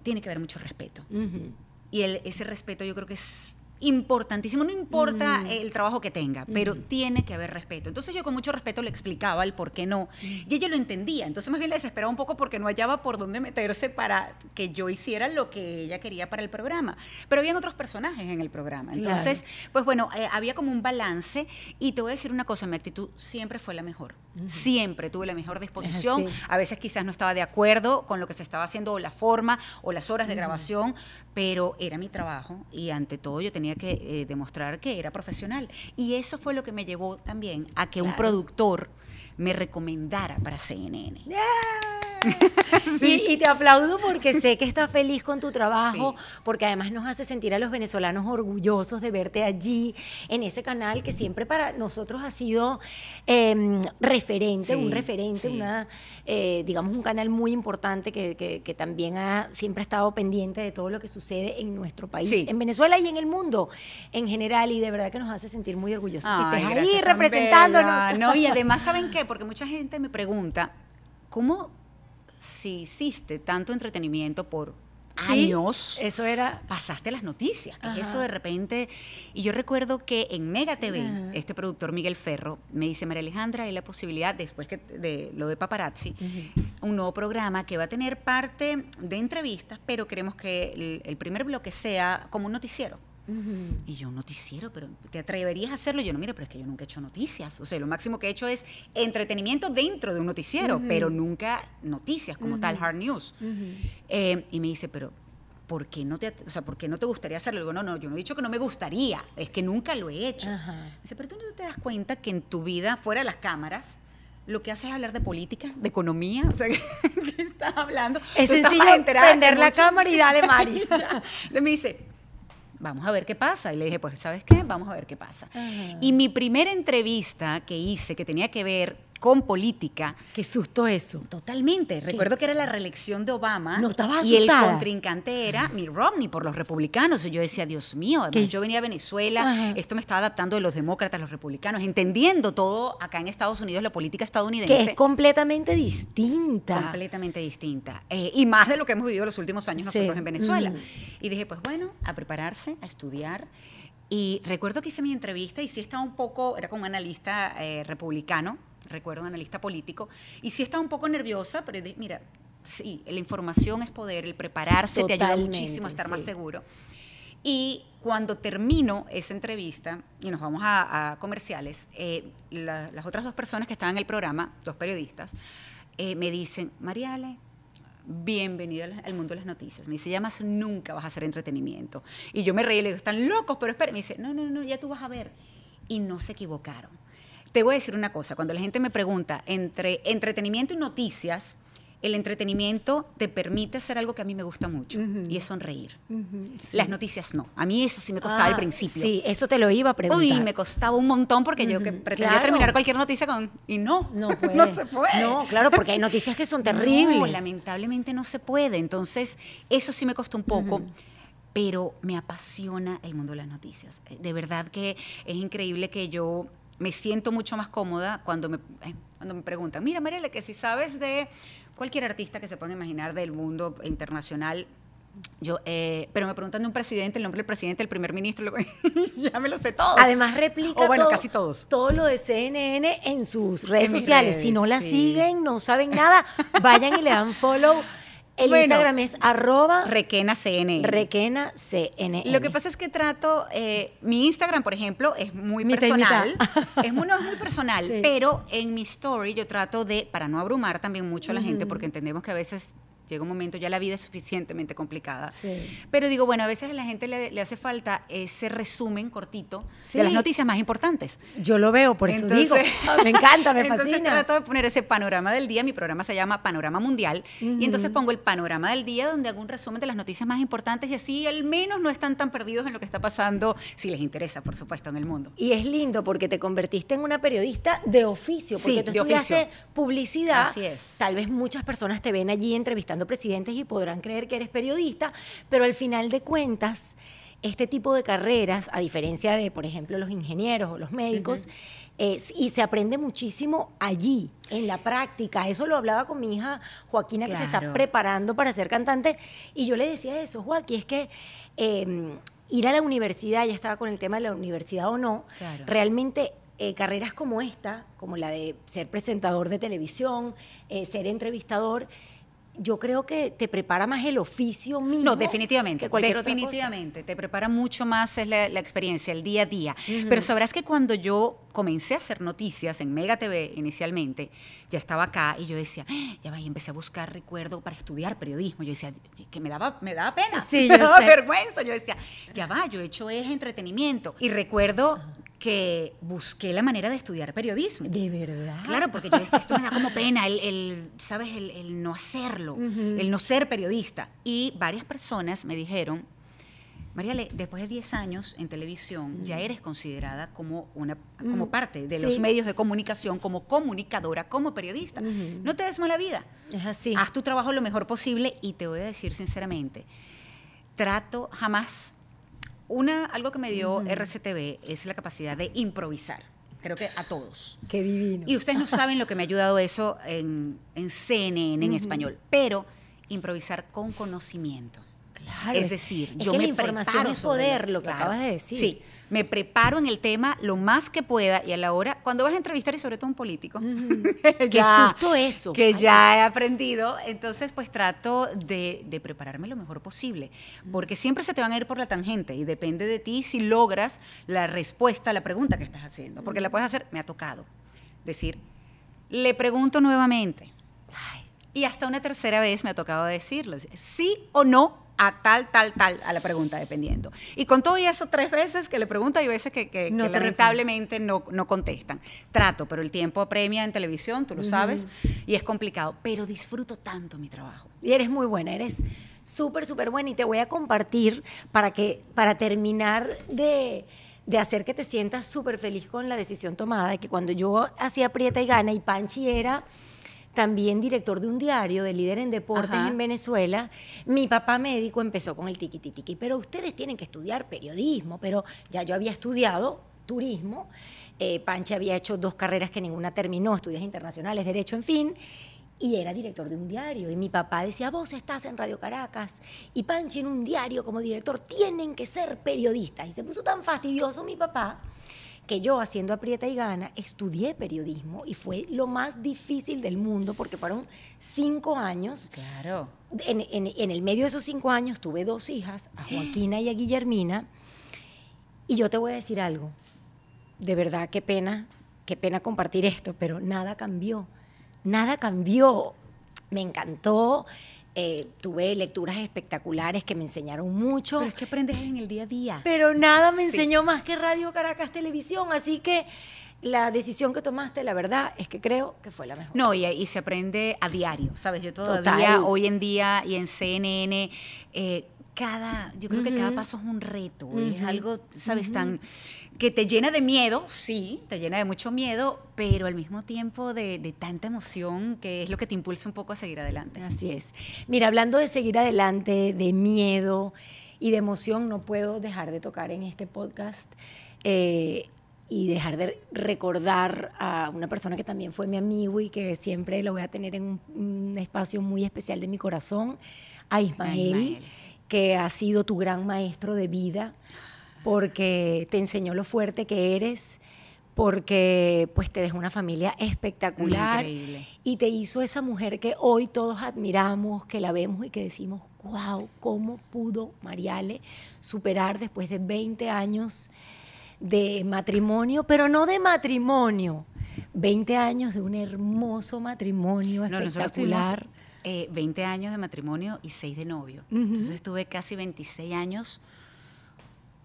S2: tiene que haber mucho respeto.
S1: Ujú.
S2: Y el- ese respeto yo creo que es importantísimo, no importa el trabajo que tenga, pero tiene que haber respeto. Entonces yo con mucho respeto le explicaba el por qué no, y ella lo entendía, entonces más bien le desesperaba un poco porque no hallaba por dónde meterse para que yo hiciera lo que ella quería para el programa. Pero habían otros personajes en el programa,
S1: Claro.
S2: entonces, pues bueno, eh, había como un balance, y te voy a decir una cosa, mi actitud siempre fue la mejor, siempre tuve la mejor disposición, a veces quizás no estaba de acuerdo con lo que se estaba haciendo o la forma o las horas de grabación, pero era mi trabajo y ante todo yo tenía que eh, demostrar que era profesional. Y eso fue lo que me llevó también a que un productor me recomendara para CNN.
S1: Y, y te aplaudo porque sé que estás feliz con tu trabajo,
S2: Sí.
S1: porque además nos hace sentir a los venezolanos orgullosos de verte allí, en ese canal que siempre para nosotros ha sido eh, referente,
S2: Sí,
S1: un referente,
S2: sí.
S1: una, eh, digamos, un canal muy importante que, que- que también ha siempre ha estado pendiente de todo lo que sucede en nuestro país,
S2: Sí.
S1: en Venezuela y en el mundo en general, y de verdad que nos hace sentir muy orgullosos que
S2: Ay,
S1: estés
S2: gracias,
S1: ahí representándonos.
S2: No, y además, ¿saben qué? Porque mucha gente me pregunta, ¿cómo si hiciste tanto entretenimiento por
S1: Sí,
S2: años?
S1: Eso era...
S2: pasaste las noticias, que es eso de repente. Y yo recuerdo que en Mega TV,
S1: Ajá.
S2: este productor Miguel Ferro me dice, María Alejandra, hay la posibilidad, después que de lo de paparazzi, un nuevo programa que va a tener parte de entrevistas, pero queremos que el, el primer bloque sea como un noticiero. Y yo, un noticiero, pero ¿te atreverías a hacerlo? Yo no, mire, pero es que yo nunca he hecho noticias. O sea, lo máximo que he hecho es entretenimiento dentro de un noticiero, pero nunca noticias como tal, hard news. Eh, y me dice, pero ¿por qué, no te, o sea, ¿por qué no te gustaría hacerlo? Digo, no, no, yo no he dicho que no me gustaría, es que nunca lo he hecho.
S1: Ajá.
S2: Dice, pero tú no te das cuenta que en tu vida, fuera de las cámaras, lo que haces es hablar de política, de economía, o sea, ¿qué, estás hablando?
S1: Es
S2: Tú
S1: sencillo prender la cámara y dale, Mari.
S2: Me dice, vamos a ver qué pasa. Y le dije, pues, ¿sabes qué? Vamos a ver qué pasa.
S1: Ajá.
S2: Y mi primera entrevista que hice, que tenía que ver con política.
S1: Qué susto eso.
S2: Totalmente. Recuerdo que era la reelección de Obama.
S1: No estabas
S2: Y el contrincante era Mitt Romney por los republicanos. Y yo decía, Dios mío, además,
S1: ¿Qué
S2: yo venía a Venezuela,
S1: Ajá.
S2: esto me estaba adaptando de los demócratas, los republicanos, entendiendo todo acá en Estados Unidos, la política estadounidense.
S1: Que es completamente distinta.
S2: completamente distinta. Eh, y más de lo que hemos vivido los últimos años
S1: Sí.
S2: nosotros en Venezuela.
S1: Mm.
S2: Y dije, pues bueno, a prepararse, a estudiar. Y recuerdo que hice mi entrevista y sí estaba un poco, era con un analista eh, republicano, recuerdo un analista político, y sí estaba un poco nerviosa, pero mira, sí, la información es poder, el prepararse te ayuda
S1: Totalmente,
S2: muchísimo a estar más seguro. Y cuando termino esa entrevista y nos vamos a, a comerciales, eh, la- las otras dos personas que estaban en el programa, dos periodistas, eh, me dicen, Mariale, bienvenida al, mundo de las noticias. Me dice, ya más nunca vas a hacer entretenimiento. Y yo me reí le digo, están locos, pero espera. Me dice, no, no, no, ya tú vas a ver. Y no se equivocaron. Te voy a decir una cosa, cuando la gente me pregunta entre entretenimiento y noticias, el entretenimiento te permite hacer algo que a mí me gusta mucho, y es sonreír. Las noticias no. A mí eso sí me costaba
S1: Ah,
S2: al principio.
S1: Sí, eso te lo iba a preguntar.
S2: Uy, me costaba un montón porque yo que pretendía
S1: claro.
S2: terminar cualquier noticia con... Y no,
S1: No puede.
S2: no se puede.
S1: No, claro, porque hay noticias que son
S2: No,
S1: terribles.
S2: lamentablemente no se puede. Entonces, eso sí me costó un poco. Pero me apasiona el mundo de las noticias. De verdad que es increíble que yo me siento mucho más cómoda cuando me, eh, cuando me preguntan, mira Mariela, que si sabes de cualquier artista que se pueda imaginar del mundo internacional, yo, eh, pero me preguntan de un presidente, el nombre del presidente, el primer ministro, lo- ya me lo sé todo.
S1: Además replica
S2: O bueno,
S1: todo,
S2: casi todos.
S1: todo lo de CNN en sus redes
S2: En
S1: sociales.
S2: redes,
S1: si no la
S2: sí.
S1: siguen, no saben nada, vayan y le dan follow. El
S2: Bueno.
S1: Instagram es arroba
S2: Requena CNN.
S1: requena CNN.
S2: Lo que pasa es que trato, eh, mi Instagram, por ejemplo, es muy
S1: y
S2: personal. es muy, no, muy personal,
S1: Sí.
S2: pero en mi story yo trato de, para no abrumar también mucho a la gente, porque entendemos que a veces llega un momento, ya la vida es suficientemente complicada.
S1: Sí.
S2: Pero digo, bueno, a veces a la gente le, le hace falta ese resumen cortito
S1: Sí.
S2: de las noticias más importantes.
S1: Yo lo veo, por eso
S2: Entonces-
S1: digo. Me encanta, me
S2: entonces
S1: fascina.
S2: trato de poner ese panorama del día. Mi programa se llama Panorama Mundial. Y entonces pongo el panorama del día donde hago un resumen de las noticias más importantes y así al menos no están tan perdidos en lo que está pasando, si les interesa, por supuesto, en el mundo.
S1: Y es lindo porque te convertiste en una periodista de oficio, porque
S2: Sí,
S1: tú estudiaste publicidad.
S2: Así es.
S1: Tal vez muchas personas te ven allí entrevistando presidentes y podrán creer que eres periodista, pero al final de cuentas, este tipo de carreras, a diferencia de, por ejemplo, los ingenieros o los médicos, es- y se aprende muchísimo allí, en la práctica. Eso lo hablaba con mi hija Joaquina, que se está preparando para ser cantante, y yo le decía eso, Joaquín, es que eh, ir a la universidad, ya estaba con el tema de la universidad o no,
S2: Claro.
S1: realmente eh, carreras como esta, como la de ser presentador de televisión, eh, ser entrevistador, yo creo que te prepara más el oficio mismo.
S2: No, definitivamente.
S1: que cualquier otra cosa.
S2: definitivamente. Te prepara mucho más es la, la experiencia, el día a día. Pero sabrás que cuando yo comencé a hacer noticias en Mega TV inicialmente, ya estaba acá y yo decía, "Ah, ya va, y empecé a buscar recuerdo para estudiar periodismo. Yo decía, que me daba, me daba pena,
S1: Sí,
S2: me daba
S1: sé.
S2: vergüenza. Yo decía, ya va, yo he hecho es entretenimiento. Y recuerdo que busqué la manera de estudiar periodismo.
S1: De verdad.
S2: Claro, porque yo decía, esto me da como pena, el, el, ¿sabes? El, el no hacerlo, el no ser periodista. Y varias personas me dijeron, Mariale, después de 10 años en televisión, ya eres considerada como, una, como parte de los medios de comunicación, como comunicadora, como periodista. No te des mala vida.
S1: Es así.
S2: Haz tu trabajo lo mejor posible y te voy a decir sinceramente, trato jamás, una, algo que me dio RCTV es la capacidad de improvisar. Creo que a todos.
S1: Qué divino.
S2: Y ustedes no saben lo que me ha ayudado eso en, en CNN, en español, pero improvisar con conocimiento.
S1: Claro.
S2: Es decir,
S1: es
S2: yo
S1: que
S2: me
S1: la información
S2: preparo
S1: es poder, lo que
S2: claro.
S1: acabas de decir.
S2: Sí, me preparo en el tema lo más que pueda y a la hora, cuando vas a entrevistar y sobre todo un político,
S1: Qué susto eso.
S2: que
S1: Ay.
S2: ya he aprendido, entonces pues trato de, de prepararme lo mejor posible, porque siempre se te van a ir por la tangente y depende de ti si logras la respuesta a la pregunta que estás haciendo, porque la puedes hacer, me ha tocado, decir, le pregunto nuevamente, Ay, y hasta una tercera vez me ha tocado decirlo, sí o no a tal, tal, tal, a la pregunta, dependiendo. Y con todo y eso, tres veces que le pregunto, hay veces que, que-
S1: No
S2: que lamentablemente no, no contestan. Trato, pero el tiempo apremia en televisión, tú lo sabes, y es complicado, pero disfruto tanto mi trabajo.
S1: Y eres muy buena, eres súper, súper buena. Y te voy a compartir para que, para terminar de, de hacer que te sientas súper feliz con la decisión tomada, de que cuando yo hacía Prieta y Gana y Panchi era también director de un diario de líder en deportes
S2: Ajá.
S1: en Venezuela, mi papá médico empezó con el tiqui tiqui, pero ustedes tienen que estudiar periodismo, pero ya yo había estudiado turismo, eh, Panchi había hecho dos carreras que ninguna terminó, estudios internacionales, derecho, en fin, y era director de un diario. Y mi papá decía, vos estás en Radio Caracas y Panchi en un diario como director, tienen que ser periodistas. Y se puso tan fastidioso mi papá que yo haciendo aprieta y gana estudié periodismo y fue lo más difícil del mundo porque fueron cinco años.
S2: Claro.
S1: En, en- en el medio de esos cinco años tuve dos hijas, a Joaquina y a Guillermina. Y yo te voy a decir algo. De verdad, qué pena, qué pena compartir esto, pero nada cambió. Nada cambió. Me encantó. Eh, tuve lecturas espectaculares que me enseñaron mucho.
S2: Pero es que aprendes en el día a día.
S1: Pero nada me
S2: Sí.
S1: enseñó más que Radio Caracas Televisión, así que la decisión que tomaste, la verdad, es que creo que fue la mejor.
S2: No, y, y se aprende a diario, ¿sabes? Yo todavía,
S1: Total.
S2: hoy en día, y en CNN, eh, cada, yo creo que cada paso es un reto, es algo, ¿sabes? Tan, que te llena de miedo, sí, te llena de mucho miedo, pero al mismo tiempo de, de tanta emoción que es lo que te impulsa un poco a seguir adelante.
S1: Así es. Mira, hablando de seguir adelante, de miedo y de emoción, no puedo dejar de tocar en este podcast eh, y dejar de recordar a una persona que también fue mi amigo y que siempre lo voy a tener en un, un espacio muy especial de mi corazón, a Ismael,
S2: Ismael.
S1: que ha sido tu gran maestro de vida porque te enseñó lo fuerte que eres, porque pues te dejó una familia espectacular
S2: Increíble.
S1: y te hizo esa mujer que hoy todos admiramos, que la vemos y que decimos, wow, ¿cómo pudo Mariale superar después de 20 años de matrimonio, pero no de matrimonio, 20 años de un hermoso matrimonio
S2: No,
S1: espectacular?
S2: eh, 20 años de matrimonio y 6 de novio. Entonces estuve casi 26 años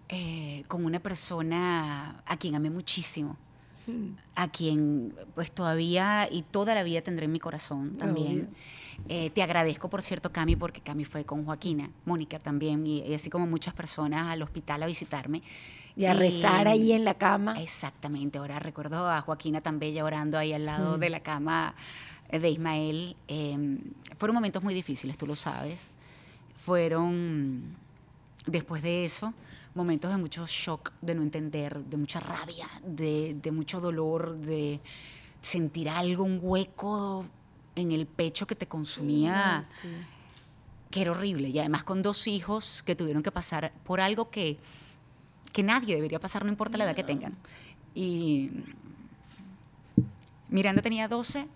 S2: eh, con una persona a quien amé muchísimo, a quien pues todavía y toda la vida tendré en mi corazón también. Eh, te agradezco, por cierto, Cami, porque Cami fue con Joaquina, Mónica también, y, y así como muchas personas al hospital a visitarme.
S1: Y a rezar ahí en la cama.
S2: Exactamente, ahora recuerdo a Joaquina tan bella orando ahí al lado
S1: Mm.
S2: de la cama de Ismael. Eh, fueron momentos muy difíciles, tú lo sabes. Fueron, después de eso, momentos de mucho shock, de no entender, de mucha rabia, de, de mucho dolor, de sentir algo, un hueco en el pecho que te consumía
S1: Ay, sí.
S2: que era horrible. Y además con dos hijos que tuvieron que pasar por algo que, que nadie debería pasar, no importa la edad que tengan. Y Miranda tenía 12,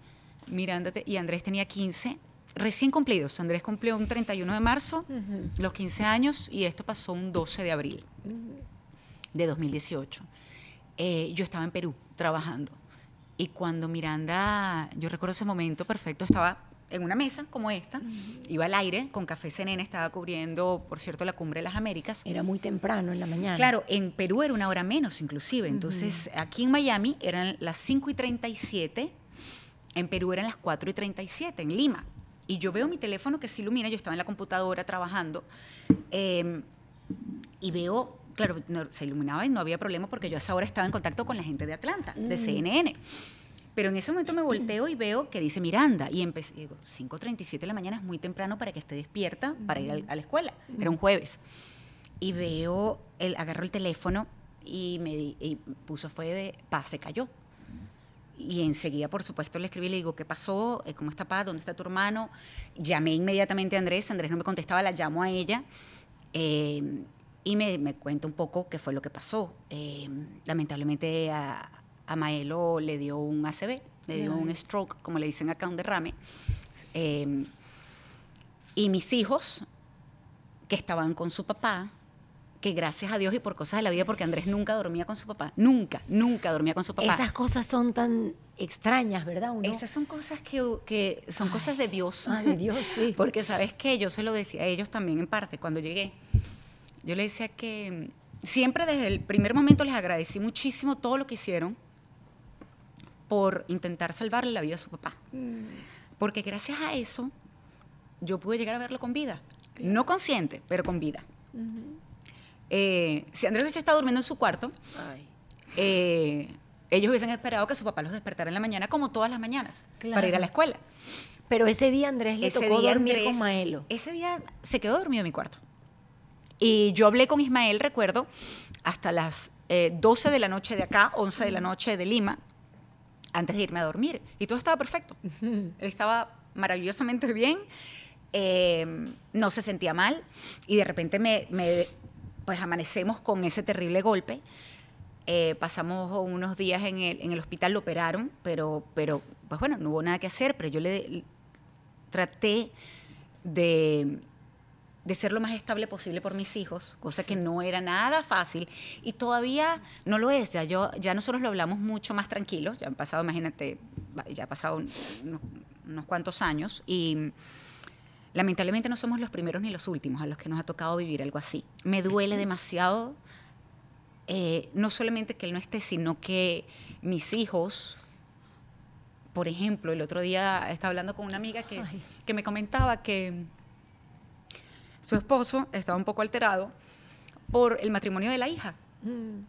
S2: Miranda te- y Andrés tenía 15, recién cumplidos. Andrés cumplió un 31 de marzo,
S1: Ujú.
S2: los 15 años, y esto pasó un 12 de abril de 2018. Eh, yo estaba en Perú trabajando. Y cuando Miranda, yo recuerdo ese momento perfecto, estaba en una mesa como esta, iba al aire con Café CNN, estaba cubriendo, por cierto, la Cumbre de las Américas.
S1: Era muy temprano en la mañana.
S2: Claro, en Perú era una hora menos inclusive. Entonces, aquí en Miami eran las 5 y 37, en Perú eran las 4 y 37, en Lima. Y yo veo mi teléfono que se ilumina, yo estaba en la computadora trabajando, eh, y veo, claro, no- se iluminaba y no había problema porque yo a esa hora estaba en contacto con la gente de Atlanta, de
S1: Mm.
S2: CNN. Pero en ese momento me volteo y veo que dice Miranda. Y empecé, digo, 5.37 de la mañana es muy temprano para que esté despierta para ir al- a la escuela. Era un jueves. Y veo, el, agarró el teléfono y me di- y puso fue, Paz se cayó. Y enseguida, por supuesto, le escribí y le digo, ¿qué pasó? Eh, ¿Cómo está Paz? ¿Dónde está tu hermano? Llamé inmediatamente a Andrés. Andrés no me contestaba, la llamo a ella. Eh, y me, me cuenta un poco qué fue lo que pasó. Eh, lamentablemente a, a Maelo le dio un ACV, le dio un stroke, como le dicen acá, un derrame. Eh, y mis hijos, que estaban con su papá, que gracias a Dios y por cosas de la vida, porque Andrés nunca dormía con su papá, nunca, nunca dormía con su papá.
S1: Esas cosas son tan extrañas, ¿verdad? Uno-
S2: Esas son cosas que, que son
S1: Ay.
S2: cosas de Dios.
S1: Ah, de Dios, sí.
S2: Porque sabes que yo se lo decía a ellos también en parte cuando llegué. Yo les decía que mm, siempre desde el primer momento les agradecí muchísimo todo lo que hicieron por intentar salvarle la vida a su papá. Porque gracias a eso yo pude llegar a verlo con vida. No consciente, pero con vida. Eh, si Andrés hubiese estado durmiendo en su cuarto,
S1: Ay.
S2: eh, ellos hubiesen esperado que su papá los despertara en la mañana, como todas las mañanas, para ir a la escuela.
S1: Pero ese día Andrés le
S2: Ese
S1: tocó
S2: día
S1: dormir
S2: Andrés-
S1: con Maelo.
S2: Ese día se quedó dormido en mi cuarto. Y yo hablé con Ismael, recuerdo, hasta las eh, 12 de la noche de acá, 11 de la noche de Lima, antes de irme a dormir. Y todo estaba perfecto. Él estaba maravillosamente bien, eh, no se sentía mal y de repente me, me- pues amanecemos con ese terrible golpe. Eh, pasamos unos días en el, en el hospital, lo operaron, pero, pero pues bueno, no hubo nada que hacer, pero yo le traté de, de ser lo más estable posible por mis hijos, cosa que no era nada fácil y todavía no lo es. Ya, yo, ya nosotros lo hablamos mucho más tranquilos, ya han pasado, imagínate, ya han pasado unos, unos cuantos años y lamentablemente no somos los primeros ni los últimos a los que nos ha tocado vivir algo así. Me duele demasiado, eh, no solamente que él no esté, sino que mis hijos, por ejemplo, el otro día estaba hablando con una amiga que, que me comentaba que su esposo estaba un poco alterado por el matrimonio de la hija.
S1: Mm.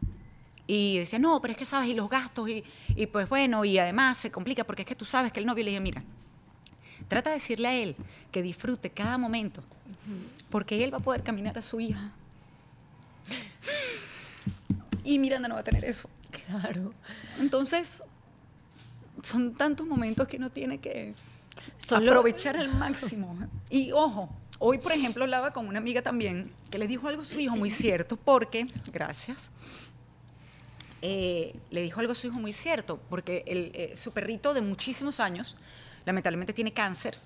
S2: Y decía, no, pero es que sabes, y los gastos, y, y pues bueno, y además se complica porque es que tú sabes que el novio le dije, mira, trata de decirle a él que disfrute cada momento, porque él va a poder caminar a su hija. Y Miranda no va a tener eso.
S1: Claro.
S2: Entonces, son tantos momentos que uno tiene que aprovechar al máximo. Y ojo, hoy por ejemplo hablaba con una amiga también que le dijo algo a su hijo muy cierto, porque, gracias, eh, le dijo algo a su hijo muy cierto, porque el, eh, su perrito de muchísimos años lamentablemente tiene cáncer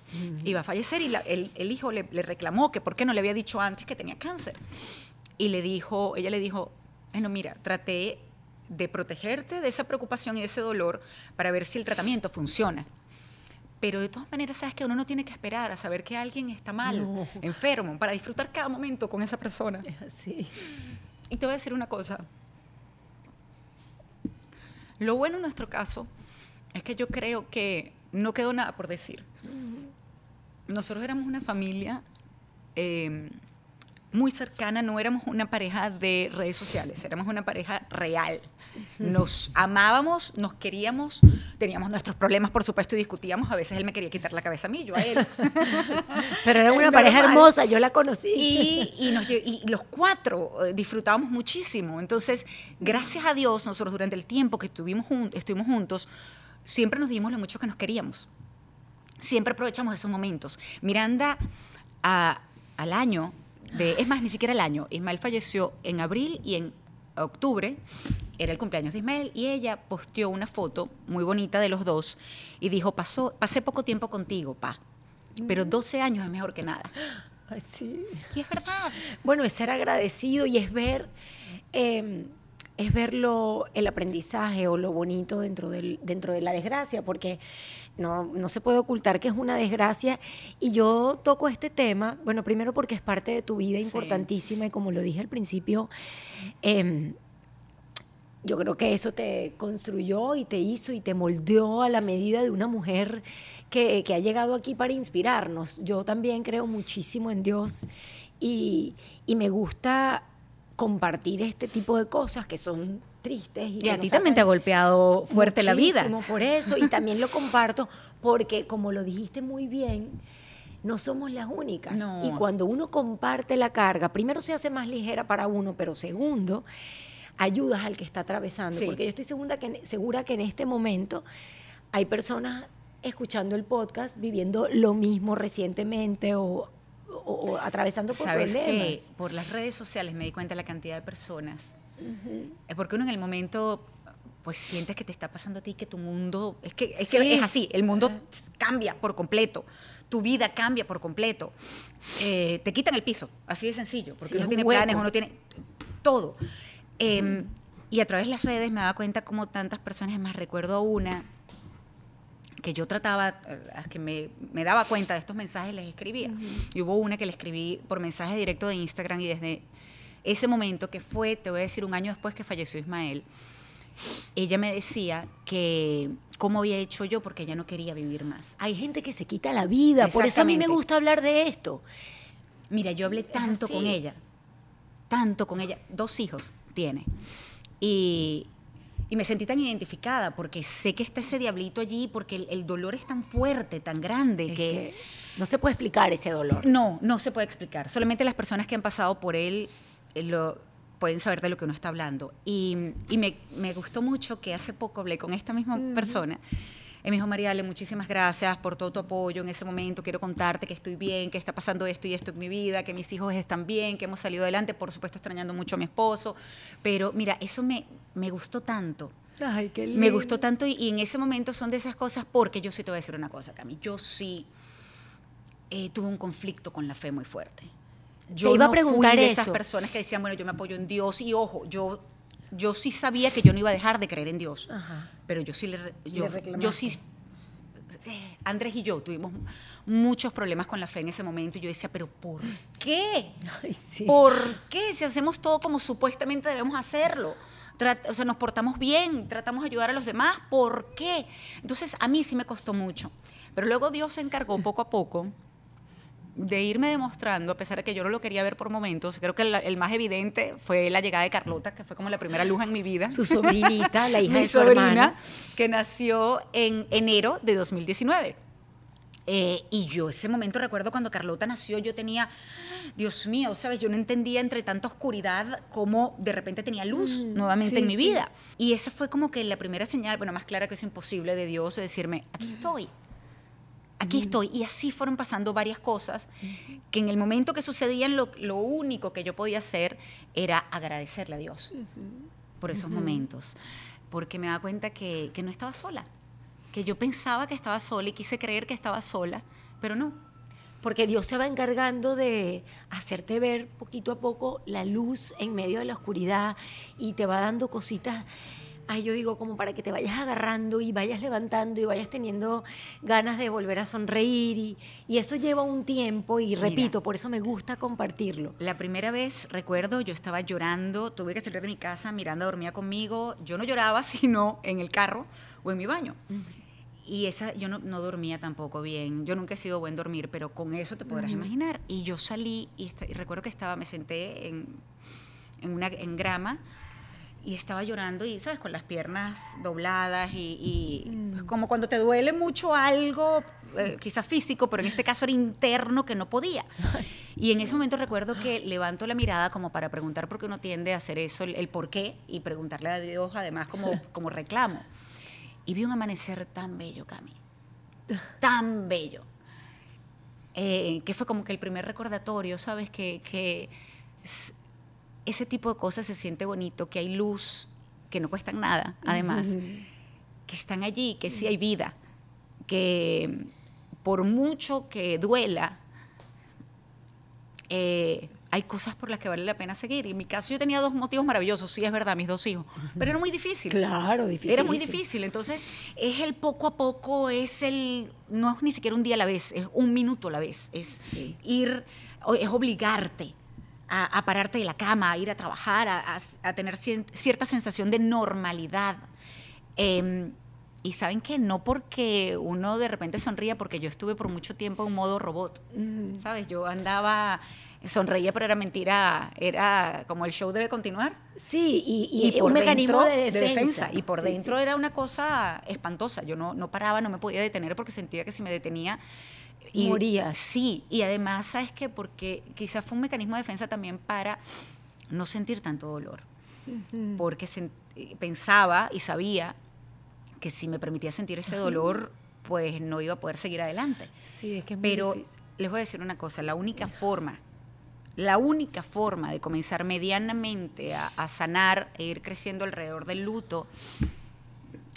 S2: y va a fallecer y la- el, el hijo le, le reclamó que por qué no le había dicho antes que tenía cáncer. Y le dijo, ella le dijo, bueno, mira, traté de protegerte de esa preocupación y de ese dolor para ver si el tratamiento funciona. Pero de todas maneras, sabes que uno no tiene que esperar a saber que alguien está mal,
S1: No.
S2: enfermo, para disfrutar cada momento con esa persona.
S1: Así.
S2: Y te voy a decir una cosa. Lo bueno en nuestro caso es que yo creo que no quedó nada por decir. Nosotros éramos una familia eh, muy cercana, no éramos una pareja de redes sociales, éramos una pareja real. Nos amábamos, nos queríamos, teníamos nuestros problemas, por supuesto, y discutíamos. A veces él me quería quitar la cabeza a mí, yo a él.
S1: Pero era una pareja hermosa, yo la conocí.
S2: Y, y nos lle- y los cuatro eh, disfrutábamos muchísimo. Entonces, gracias a Dios, nosotros durante el tiempo que estuvimos, jun- estuvimos juntos, siempre nos dimos lo mucho que nos queríamos. Siempre aprovechamos esos momentos. Miranda, a- al año, de, es más, ni siquiera el año, Ismael falleció en abril y en octubre, era el cumpleaños de Ismael, y ella posteó una foto muy bonita de los dos y dijo, Pasó, pasé poco tiempo contigo, pa, pero 12 años es mejor que nada.
S1: Ay, sí.
S2: Y es verdad.
S1: Bueno, es ser agradecido y es ver, eh, es ver lo- el aprendizaje o lo bonito dentro, del, dentro de la desgracia, porque no, no se puede ocultar que es una desgracia. Y yo toco este tema, bueno, primero porque es parte de tu vida importantísima y como lo dije al principio, em, yo creo que eso te construyó y te hizo y te moldeó a la medida de una mujer que, que ha llegado aquí para inspirarnos. Yo también creo muchísimo en Dios y, y me gusta compartir este tipo de cosas que son tristes. Y,
S2: a ti también te ha golpeado fuerte la vida.
S1: Por eso, y también lo comparto porque, como lo dijiste muy bien, no somos las únicas.
S2: No.
S1: Y cuando uno comparte la carga, primero se hace más ligera para uno, pero segundo, ayudas al que está atravesando.
S2: Sí.
S1: Porque yo estoy segura que, en- segura que en este momento hay personas escuchando el podcast viviendo lo mismo recientemente o, o- o atravesando por
S2: Sabes que
S1: problemas.
S2: por las redes sociales me di cuenta de la cantidad de personas. Es porque uno en el momento pues sientes que te está pasando a ti, que tu mundo, es que es, que
S1: Sí.
S2: es así, el mundo cambia por completo, tu vida cambia por completo, Eh, te quitan el piso, así de sencillo, porque
S1: Sí,
S2: uno tiene
S1: hueco.
S2: planes, uno tiene todo. Em, y a través de las redes me daba cuenta como tantas personas, más recuerdo a una que yo trataba, las que me, me daba cuenta de estos mensajes, les escribía. Y hubo una que le escribí por mensaje directo de Instagram y desde ese momento que fue, te voy a decir, un año después que falleció Ismael, ella me decía que cómo había hecho yo porque ella no quería vivir más.
S1: Hay gente que se quita la vida, por eso a mí me gusta hablar de esto.
S2: Mira, yo hablé tanto con ella tanto con ella. Dos hijos tiene. Y, y me sentí tan identificada porque sé que está ese diablito allí, porque el, el dolor es tan fuerte, tan grande,
S1: Es
S2: que,
S1: que no se puede explicar ese dolor.
S2: no, no se puede explicar. Solamente las personas que han pasado por él eh, lo, pueden saber de lo que uno está hablando. Y, y me, me gustó mucho que hace poco hablé con esta misma persona. Y me dijo, Mariale, muchísimas gracias por todo tu apoyo en ese momento. Quiero contarte que estoy bien, que está pasando esto y esto en mi vida, que mis hijos están bien, que hemos salido adelante. Por supuesto, extrañando mucho a mi esposo. Pero mira, eso me, me gustó tanto.
S1: Ay, qué
S2: Me gustó tanto y, y en ese momento son de esas cosas porque yo sí te voy a decir una cosa, Cami. Yo sí eh, tuve un conflicto con la fe muy fuerte. Yo
S1: iba a
S2: fui
S1: preguntar
S2: de esas
S1: eso.
S2: personas que decían, bueno, yo me apoyo en Dios y ojo, yo, yo sí sabía que yo no iba a dejar de creer en Dios,
S1: Ajá.
S2: pero yo sí le, yo, yo sí eh, Andrés y yo tuvimos muchos problemas con la fe en ese momento y yo decía, pero ¿por qué?
S1: Ay, sí.
S2: ¿Por qué? Si hacemos todo como supuestamente debemos hacerlo. Trat- o sea, nos portamos bien, tratamos de ayudar a los demás, ¿por qué? Entonces, a mí sí me costó mucho. Pero luego Dios se encargó poco a poco de irme demostrando, a pesar de que yo no lo quería ver por momentos, creo que el, el más evidente fue la llegada de Carlota, que fue como la primera luz en mi vida.
S1: Su sobrinita, la hija
S2: mi
S1: de su
S2: sobrina,
S1: hermana.
S2: que nació en enero de 2019. Eh, y yo ese momento recuerdo cuando Carlota nació, yo tenía, Dios mío, ¿sabes? Yo no entendía entre tanta oscuridad cómo de repente tenía luz
S1: Mm,
S2: nuevamente
S1: sí,
S2: en mi
S1: sí.
S2: vida. Y esa fue como que la primera señal, bueno, más clara que es imposible de Dios, de decirme, aquí estoy. Aquí estoy. Y así fueron pasando varias cosas que en el momento que sucedían, lo, lo único que yo podía hacer era agradecerle a Dios por esos momentos. Porque me daba cuenta que, que no estaba sola. Que yo pensaba que estaba sola y quise creer que estaba sola, pero no.
S1: Porque Dios se va encargando de hacerte ver poquito a poco la luz en medio de la oscuridad y te va dando cositas. Ay, yo digo, como para que te vayas agarrando y vayas levantando y vayas teniendo ganas de volver a sonreír. Y, y eso lleva un tiempo y
S2: Mira.
S1: repito, por eso me gusta compartirlo.
S2: La primera vez, recuerdo, yo estaba llorando, tuve que salir de mi casa, Miranda dormía conmigo, yo no lloraba, sino en el carro o en mi baño. Y esa, yo no, no dormía tampoco bien, yo nunca he sido buen dormir, pero con eso te podrás imaginar. Y yo salí y, y recuerdo que estaba, me senté en, en, una, en grama y estaba llorando y, ¿sabes? Con las piernas dobladas y, y, pues, como cuando te duele mucho algo, eh, quizás físico, pero en este caso era interno que no podía. Y en ese momento recuerdo que levanto la mirada como para preguntar por qué uno tiende a hacer eso, el, el por qué, y preguntarle a Dios además como, como reclamo. Y vi un amanecer tan bello, Cami. Tan bello. Eh, que fue como que el primer recordatorio, ¿sabes? Que, que ese tipo de cosas se siente bonito, que hay luz, que no cuestan nada, además, que están allí, que sí hay vida, que por mucho que duela, eh, hay cosas por las que vale la pena seguir. Y en mi caso yo tenía dos motivos maravillosos, sí es verdad, mis dos hijos, pero era muy difícil.
S1: Claro, difícil.
S2: Era muy difícil, entonces es el poco a poco, es el, no es ni siquiera un día a la vez, es un minuto a la vez, es
S1: Sí.
S2: ir, es obligarte a, a pararte de la cama, a ir a trabajar, a, a- a tener cierta sensación de normalidad. Em, y saben que no porque uno de repente sonría, porque yo estuve por mucho tiempo en modo robot,
S1: Mm.
S2: ¿sabes? Yo andaba, sonreía, pero era mentira, era como el show debe continuar
S1: Sí, y, y,
S2: por
S1: un mecanismo
S2: dentro,
S1: de defensa.
S2: Y por
S1: Sí,
S2: dentro
S1: sí.
S2: era una cosa espantosa. Yo no, no paraba, no me podía detener porque sentía que si me detenía...
S1: Morías.
S2: Sí, y además, ¿sabes qué? Porque quizás fue un mecanismo de defensa también para no sentir tanto dolor. Porque eh, pensaba y sabía que si me permitía sentir ese dolor, pues no iba a poder seguir adelante.
S1: Sí, es que es muy
S2: Pero
S1: difícil.
S2: les voy a decir una cosa, la única forma, la única forma de comenzar medianamente a, a sanar e ir creciendo alrededor del luto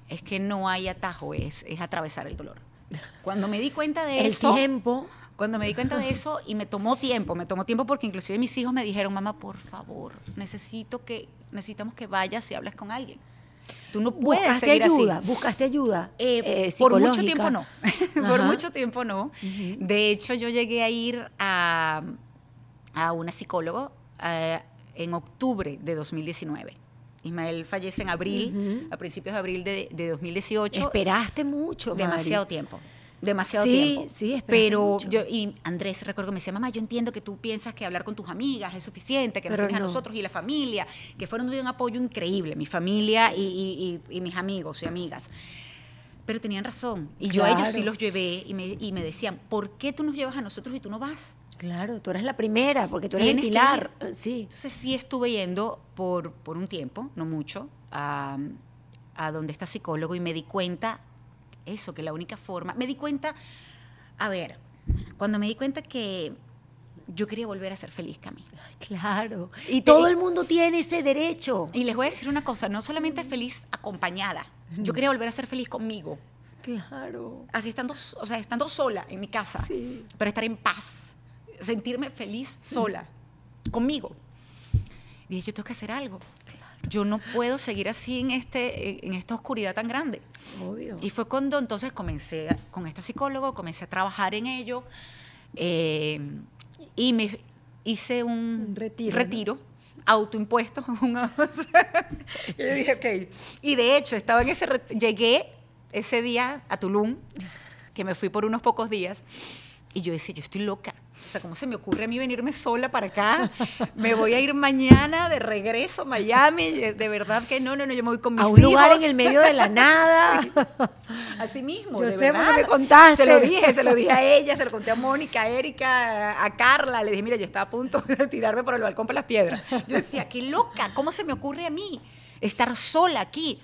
S2: es que no hay atajo, es, es atravesar el dolor. Cuando me di cuenta de
S1: El
S2: eso,
S1: tiempo.
S2: cuando me di cuenta de eso y me tomó tiempo, me tomó tiempo porque inclusive mis hijos me dijeron, mamá, por favor, necesito que, necesitamos que vayas y hables con alguien. Tú no puedes
S1: buscaste
S2: seguir
S1: ayuda,
S2: así.
S1: buscaste ayuda.
S2: Eh,
S1: eh,
S2: por mucho
S1: psicológica.
S2: tiempo no. por mucho tiempo no. De hecho, yo llegué a ir a, a una psicóloga eh, en octubre de 2019. Ismael fallece en abril, a principios de abril de, de 2018.
S1: Esperaste mucho, Mari.
S2: demasiado tiempo. demasiado
S1: Sí,
S2: tiempo.
S1: sí, esperaste
S2: Pero
S1: mucho.
S2: yo, y Andrés, recuerdo que me decía, mamá, yo entiendo que tú piensas que hablar con tus amigas es suficiente, que nos tienes a
S1: no.
S2: nosotros y la familia, que fueron de un apoyo increíble, mi familia y, y- y- y mis amigos y amigas. Pero tenían razón. Y yo a ellos sí los llevé y me, y me decían, ¿por qué tú nos llevas a nosotros y tú no vas?
S1: Claro, tú eres la primera, porque tú eres el
S2: que
S1: pilar. Sí.
S2: Entonces sí estuve yendo por, por un tiempo, no mucho, a, a donde está psicólogo y me di cuenta, eso, que la única forma, me di cuenta, a ver, cuando me di cuenta que yo quería volver a ser feliz, Cami.
S1: Claro.
S2: Y te-
S1: todo el mundo tiene ese derecho.
S2: Y les voy a decir una cosa, no solamente feliz acompañada, yo quería volver a ser feliz conmigo,
S1: Claro.
S2: así estando, o sea, estando sola en mi casa,
S1: Sí.
S2: pero estar en paz, sentirme feliz sola, conmigo. Y dije, yo tengo que hacer algo. Yo no puedo seguir así en, este, en esta oscuridad tan grande.
S1: Obvio.
S2: Y fue cuando entonces comencé a- con este psicólogo, comencé a trabajar en ello eh, y me hice un,
S1: Un retiro,
S2: autoimpuesto. y yo dije, ok. Y de hecho, estaba en ese llegué ese día a Tulum, que me fui por unos pocos días, y yo decía, yo estoy loca. O sea, ¿cómo se me ocurre a mí venirme sola para acá? Me voy a ir mañana de regreso a Miami. De verdad que no, no, no, yo me voy con mis
S1: a un lugar
S2: hijos.
S1: en el medio de la nada.
S2: Así mismo,
S1: Yo
S2: de
S1: sé,
S2: verdad.
S1: contaste.
S2: Se lo dije, se lo dije a ella, se lo conté a Mónica, a Erika, a- Carla. Le dije, mira, yo estaba a punto de tirarme por el balcón por las piedras. Yo decía, qué loca, ¿cómo se me ocurre a mí estar sola aquí?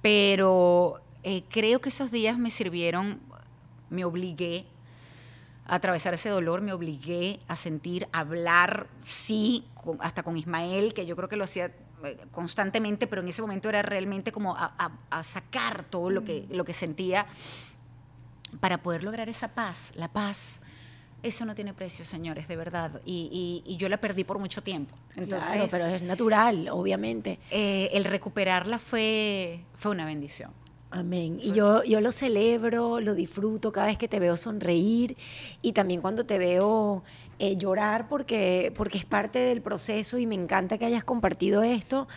S2: Pero eh, creo que esos días me sirvieron, me obligué a atravesar ese dolor, me obligué a sentir, a hablar, sí, con- hasta con Ismael, que yo creo que lo hacía eh, constantemente, pero en ese momento era realmente como a, a- a sacar todo lo que, lo que sentía para poder lograr esa paz, la paz. Eso no tiene precio, señores, de verdad. Y, y- y yo la perdí por mucho tiempo. Entonces,
S1: claro, pero es natural, obviamente.
S2: eh, el recuperarla fue, fue una bendición.
S1: Amén. Y yo, yo lo celebro, lo disfruto cada vez que te veo sonreír y también cuando te veo eh, llorar porque, porque es parte del proceso y me encanta que hayas compartido esto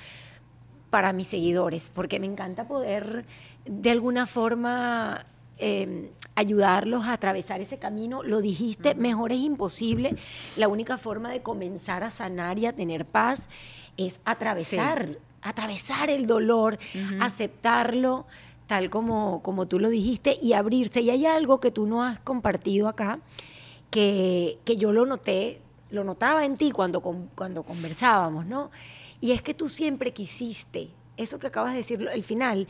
S1: para mis seguidores, porque me encanta poder de alguna forma eh, ayudarlos a atravesar ese camino. Lo dijiste, mejor es imposible. La única forma de comenzar a sanar y a tener paz es atravesar, atravesar el dolor, aceptarlo tal como, como tú lo dijiste y abrirse. Y hay algo que tú no has compartido acá, que, que yo lo noté, lo notaba en ti cuando, cuando conversábamos, ¿no? Y es que tú siempre quisiste, eso que acabas de decir al final,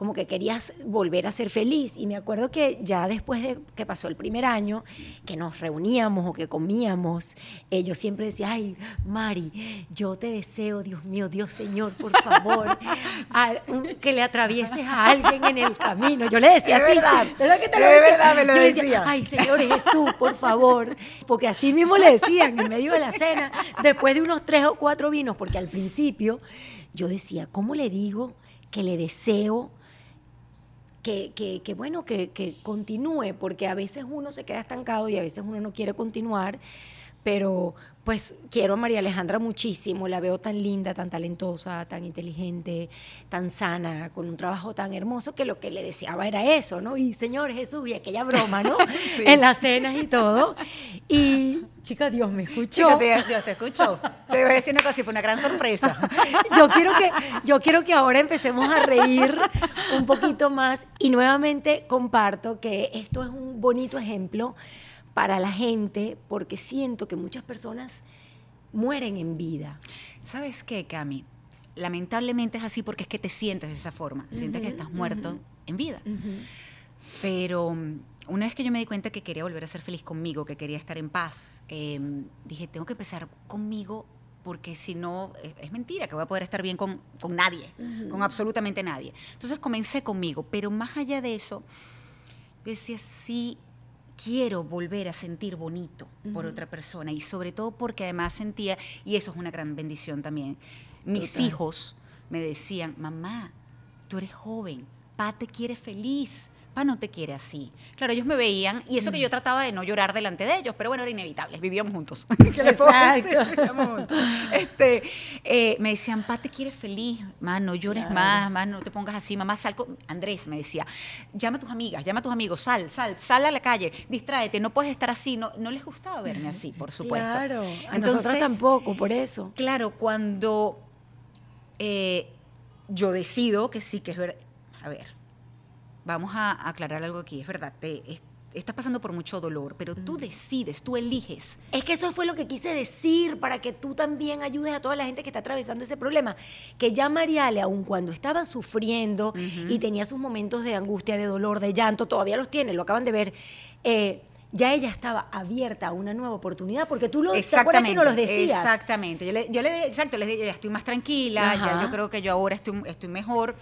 S1: como que querías volver a ser feliz. Y me acuerdo que ya después de que pasó el primer año, que nos reuníamos o que comíamos, eh, yo siempre decía, ay, Mari, yo te deseo, Dios mío, Dios Señor, por favor, un- que le atravieses a alguien en el camino. Yo le decía
S2: Es
S1: así,
S2: verdad,
S1: ¿verdad que te lo
S2: es
S1: decía?
S2: verdad, me lo
S1: Yo decía,
S2: decía.
S1: ay, Señor Jesús, por favor. Porque así mismo le decían en medio de la cena, después de unos tres o cuatro vinos, porque al principio yo decía, ¿cómo le digo que le deseo que, que- que, bueno, que, que continúe? Porque a veces uno se queda estancado y a veces uno no quiere continuar, pero pues quiero a María Alejandra muchísimo, la veo tan linda, tan talentosa, tan inteligente, tan sana, con un trabajo tan hermoso que lo que le deseaba era eso, ¿no? Y Señor Jesús, y aquella broma, ¿no?
S2: Sí.
S1: En las cenas y todo. Y, chica, Dios me escuchó.
S2: Chica, te, Dios, te escucho. Te voy a decir una cosa, fue una gran sorpresa.
S1: yo quiero que yo quiero que ahora empecemos a reír un poquito más y nuevamente comparto que esto es un bonito ejemplo para la gente porque siento que muchas personas mueren en vida.
S2: ¿Sabes qué, Cami? Lamentablemente es así porque es que te sientes de esa forma. Sientes que
S1: Ujú,
S2: estás muerto
S1: ujú.
S2: en vida. Pero mm, una vez que yo me di cuenta que quería volver a ser feliz conmigo, que quería estar en paz, eh, dije, tengo que empezar conmigo porque si no, es, es mentira que voy a poder estar bien con, con nadie, con absolutamente nadie. Entonces comencé conmigo, pero más allá de eso, decía, sí quiero volver a sentir bonito por otra persona y sobre todo porque además sentía, y eso es una gran bendición también, mis
S1: Total.
S2: hijos me decían, mamá, tú eres joven, pa te quiere feliz, pa no te quiere así. Claro, ellos me veían y eso que yo
S1: Mm.
S2: trataba de no llorar delante de ellos, pero bueno, era inevitable, vivíamos juntos. ¿Qué les puedo decir? Vivíamos juntos. Este, eh, me decían, pa, te quiere feliz, más no llores
S1: Claro.
S2: más, más no te pongas así, mamá, sal con... Andrés me decía, llama a tus amigas, llama a tus amigos, sal, sal, sal a la calle, distráete, no puedes estar así, no, no les gustaba verme así, por supuesto.
S1: Claro, a
S2: Entonces,
S1: nosotros tampoco, por eso.
S2: Claro, cuando eh, yo decido que sí, que es verdad. A ver, vamos a aclarar algo aquí. Es verdad, te, es- estás pasando por mucho dolor, pero tú decides, tú eliges.
S1: Es que eso fue lo que quise decir para que tú también ayudes a toda la gente que está atravesando ese problema. Que ya Mariale, aun cuando estaba sufriendo y tenía sus momentos de angustia, de dolor, de llanto, todavía los tiene, lo acaban de ver, eh, ya ella estaba abierta a una nueva oportunidad, porque tú lo, ¿te acuerdas que no los decías?
S2: Exactamente. Yo le, yo le exacto, les dije, ya estoy más tranquila,
S1: Ajá.
S2: ya yo creo que yo ahora estoy, estoy mejor.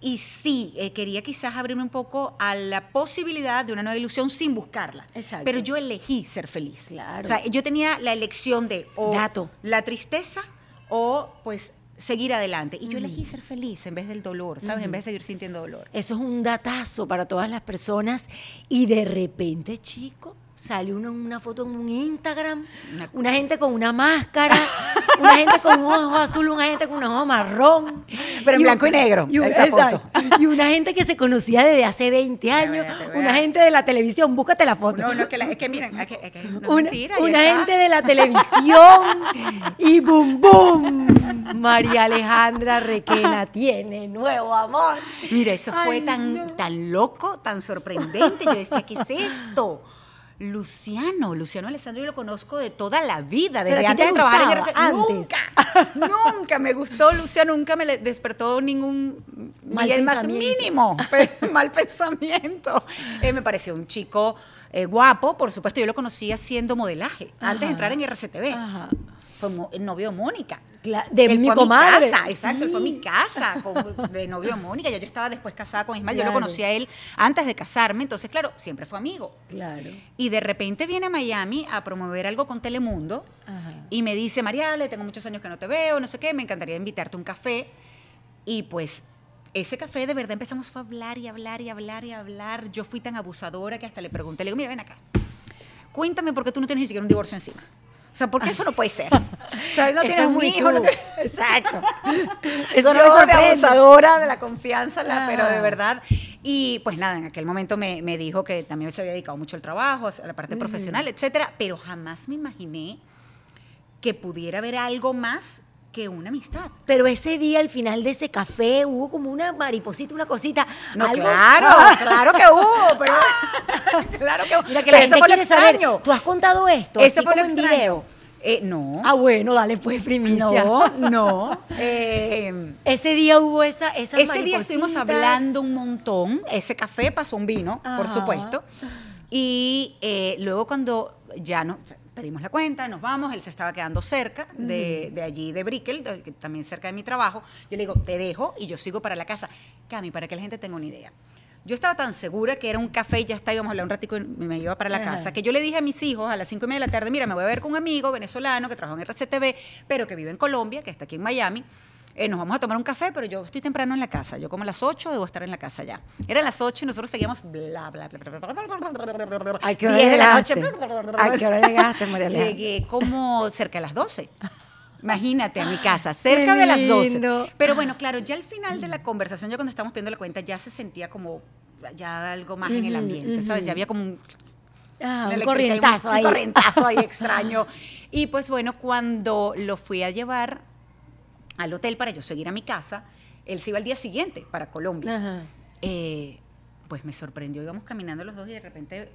S2: Y sí, eh, quería quizás abrirme un poco a la posibilidad de una nueva ilusión sin buscarla.
S1: Exacto.
S2: Pero yo elegí ser feliz.
S1: Claro.
S2: O sea, yo tenía la elección de o
S1: Dato.
S2: la tristeza o pues seguir adelante. Y yo elegí ser feliz en vez del dolor, ¿sabes? En vez de seguir sintiendo dolor.
S1: Eso es un datazo para todas las personas. Y de repente, chico, sale una, una foto en un Instagram,
S2: Una-
S1: gente con una máscara, una gente con un ojo azul, una gente con un ojo marrón.
S2: Pero en
S1: un-
S2: blanco y negro,
S1: un-
S2: esa foto.
S1: exacto. Y una gente que se conocía desde hace 20 años,
S2: vea,
S1: una gente de la televisión, búscate la foto.
S2: No, no, que la- es que miren, es que, es
S1: una
S2: mentira,
S1: una gente de la televisión y boom, boom. María Alejandra Requena tiene nuevo amor.
S2: Mira, eso fue tan,
S1: no.
S2: tan loco, tan sorprendente. Yo decía, ¿qué es esto? Luciano, Luciano Alessandro yo lo conozco de toda la vida, desde antes de trabajar en RCTV.
S1: antes.
S2: Nunca, nunca me gustó Luciano, nunca me despertó ningún
S1: Mal
S2: ni el más
S1: pensamiento.
S2: mínimo pe- mal pensamiento. Eh, me pareció un chico eh, guapo, por supuesto, yo lo conocía haciendo modelaje, antes de entrar en RCTV.
S1: Ajá.
S2: Fue el novio de Mónica.
S1: De
S2: Él
S1: mi
S2: fue a
S1: comadre.
S2: casa, exacto, él fue a mi casa con- de novio Mónica. Ya yo estaba después casada con Ismael, yo lo conocí a él antes de casarme, entonces, claro, siempre fue amigo.
S1: Claro.
S2: Y de repente viene a Miami a promover algo con Telemundo
S1: Ajá.
S2: y me dice, Mariale, tengo muchos años que no te veo, no sé qué, me encantaría invitarte a un café. Y pues ese café de verdad empezamos a hablar y hablar y hablar y hablar. Yo fui tan abusadora que hasta le pregunté, le digo, mira, ven acá, cuéntame por qué tú no tienes ni siquiera un divorcio encima. O sea, ¿por qué eso no puede ser? O sea, no tienes
S1: es
S2: un
S1: muy
S2: hijo, no
S1: Exacto. Eso no sorprende.
S2: abusadora de la confianza, la- pero de
S1: Ah.
S2: verdad. Y pues nada, en aquel momento me, me dijo que también se había dedicado mucho al trabajo, a la parte profesional, etcétera, pero jamás me imaginé que pudiera haber algo más que una amistad.
S1: Pero ese día, al final de ese café, hubo como una mariposita, una cosita.
S2: No,
S1: algo-
S2: claro, claro que hubo, pero claro que hubo.
S1: Mira, que
S2: Pero
S1: la
S2: eso
S1: gente saber.
S2: extraño.
S1: ¿Tú has contado esto?
S2: Eso fue lo extraño.
S1: video?
S2: Eh, no.
S1: Ah, bueno, dale, pues, primicia.
S2: no, no. Eh,
S1: Ese día hubo esa, esas
S2: Ese día estuvimos hablando un montón. Ese café pasó un vino, por supuesto. Y eh, luego cuando ya nos pedimos la cuenta, nos vamos, él se estaba quedando cerca de, de allí, de Brickell, de- también cerca de mi trabajo. Yo le digo, te dejo y yo sigo para la casa. Cami, para que la gente tenga una idea. Yo estaba tan segura que era un café y ya está, íbamos a hablar un ratico y me iba para la
S1: Ajá.
S2: casa, que yo le dije a mis hijos a las cinco y media de la tarde, mira, me voy a ver con un amigo venezolano que trabaja en RCTV, pero que vive en Colombia, que está aquí en Miami nos vamos a tomar un café, pero yo estoy temprano en la casa. Yo como a las 8 debo estar en la casa ya. Era las 8 y nosotros seguíamos bla, bla, bla, bla, bla, bla, bla, bla.
S1: ¿A qué hora llegaste? ¿A qué hora llegaste, María
S2: Llegué como cerca de las 12. Imagínate, a mi casa, cerca de las 12. Pero bueno, claro, ya al final de la conversación, ya cuando estábamos pidiendo la cuenta, ya se sentía como ya algo más en el ambiente, ¿sabes? Ya había como un,
S1: ah, un corrientazo ahí.
S2: Un corrientazo ahí extraño. Y pues bueno, cuando lo fui a llevar al hotel para yo seguir a mi casa, él se iba al día siguiente para Colombia. Eh, pues me sorprendió, íbamos caminando los dos y de repente,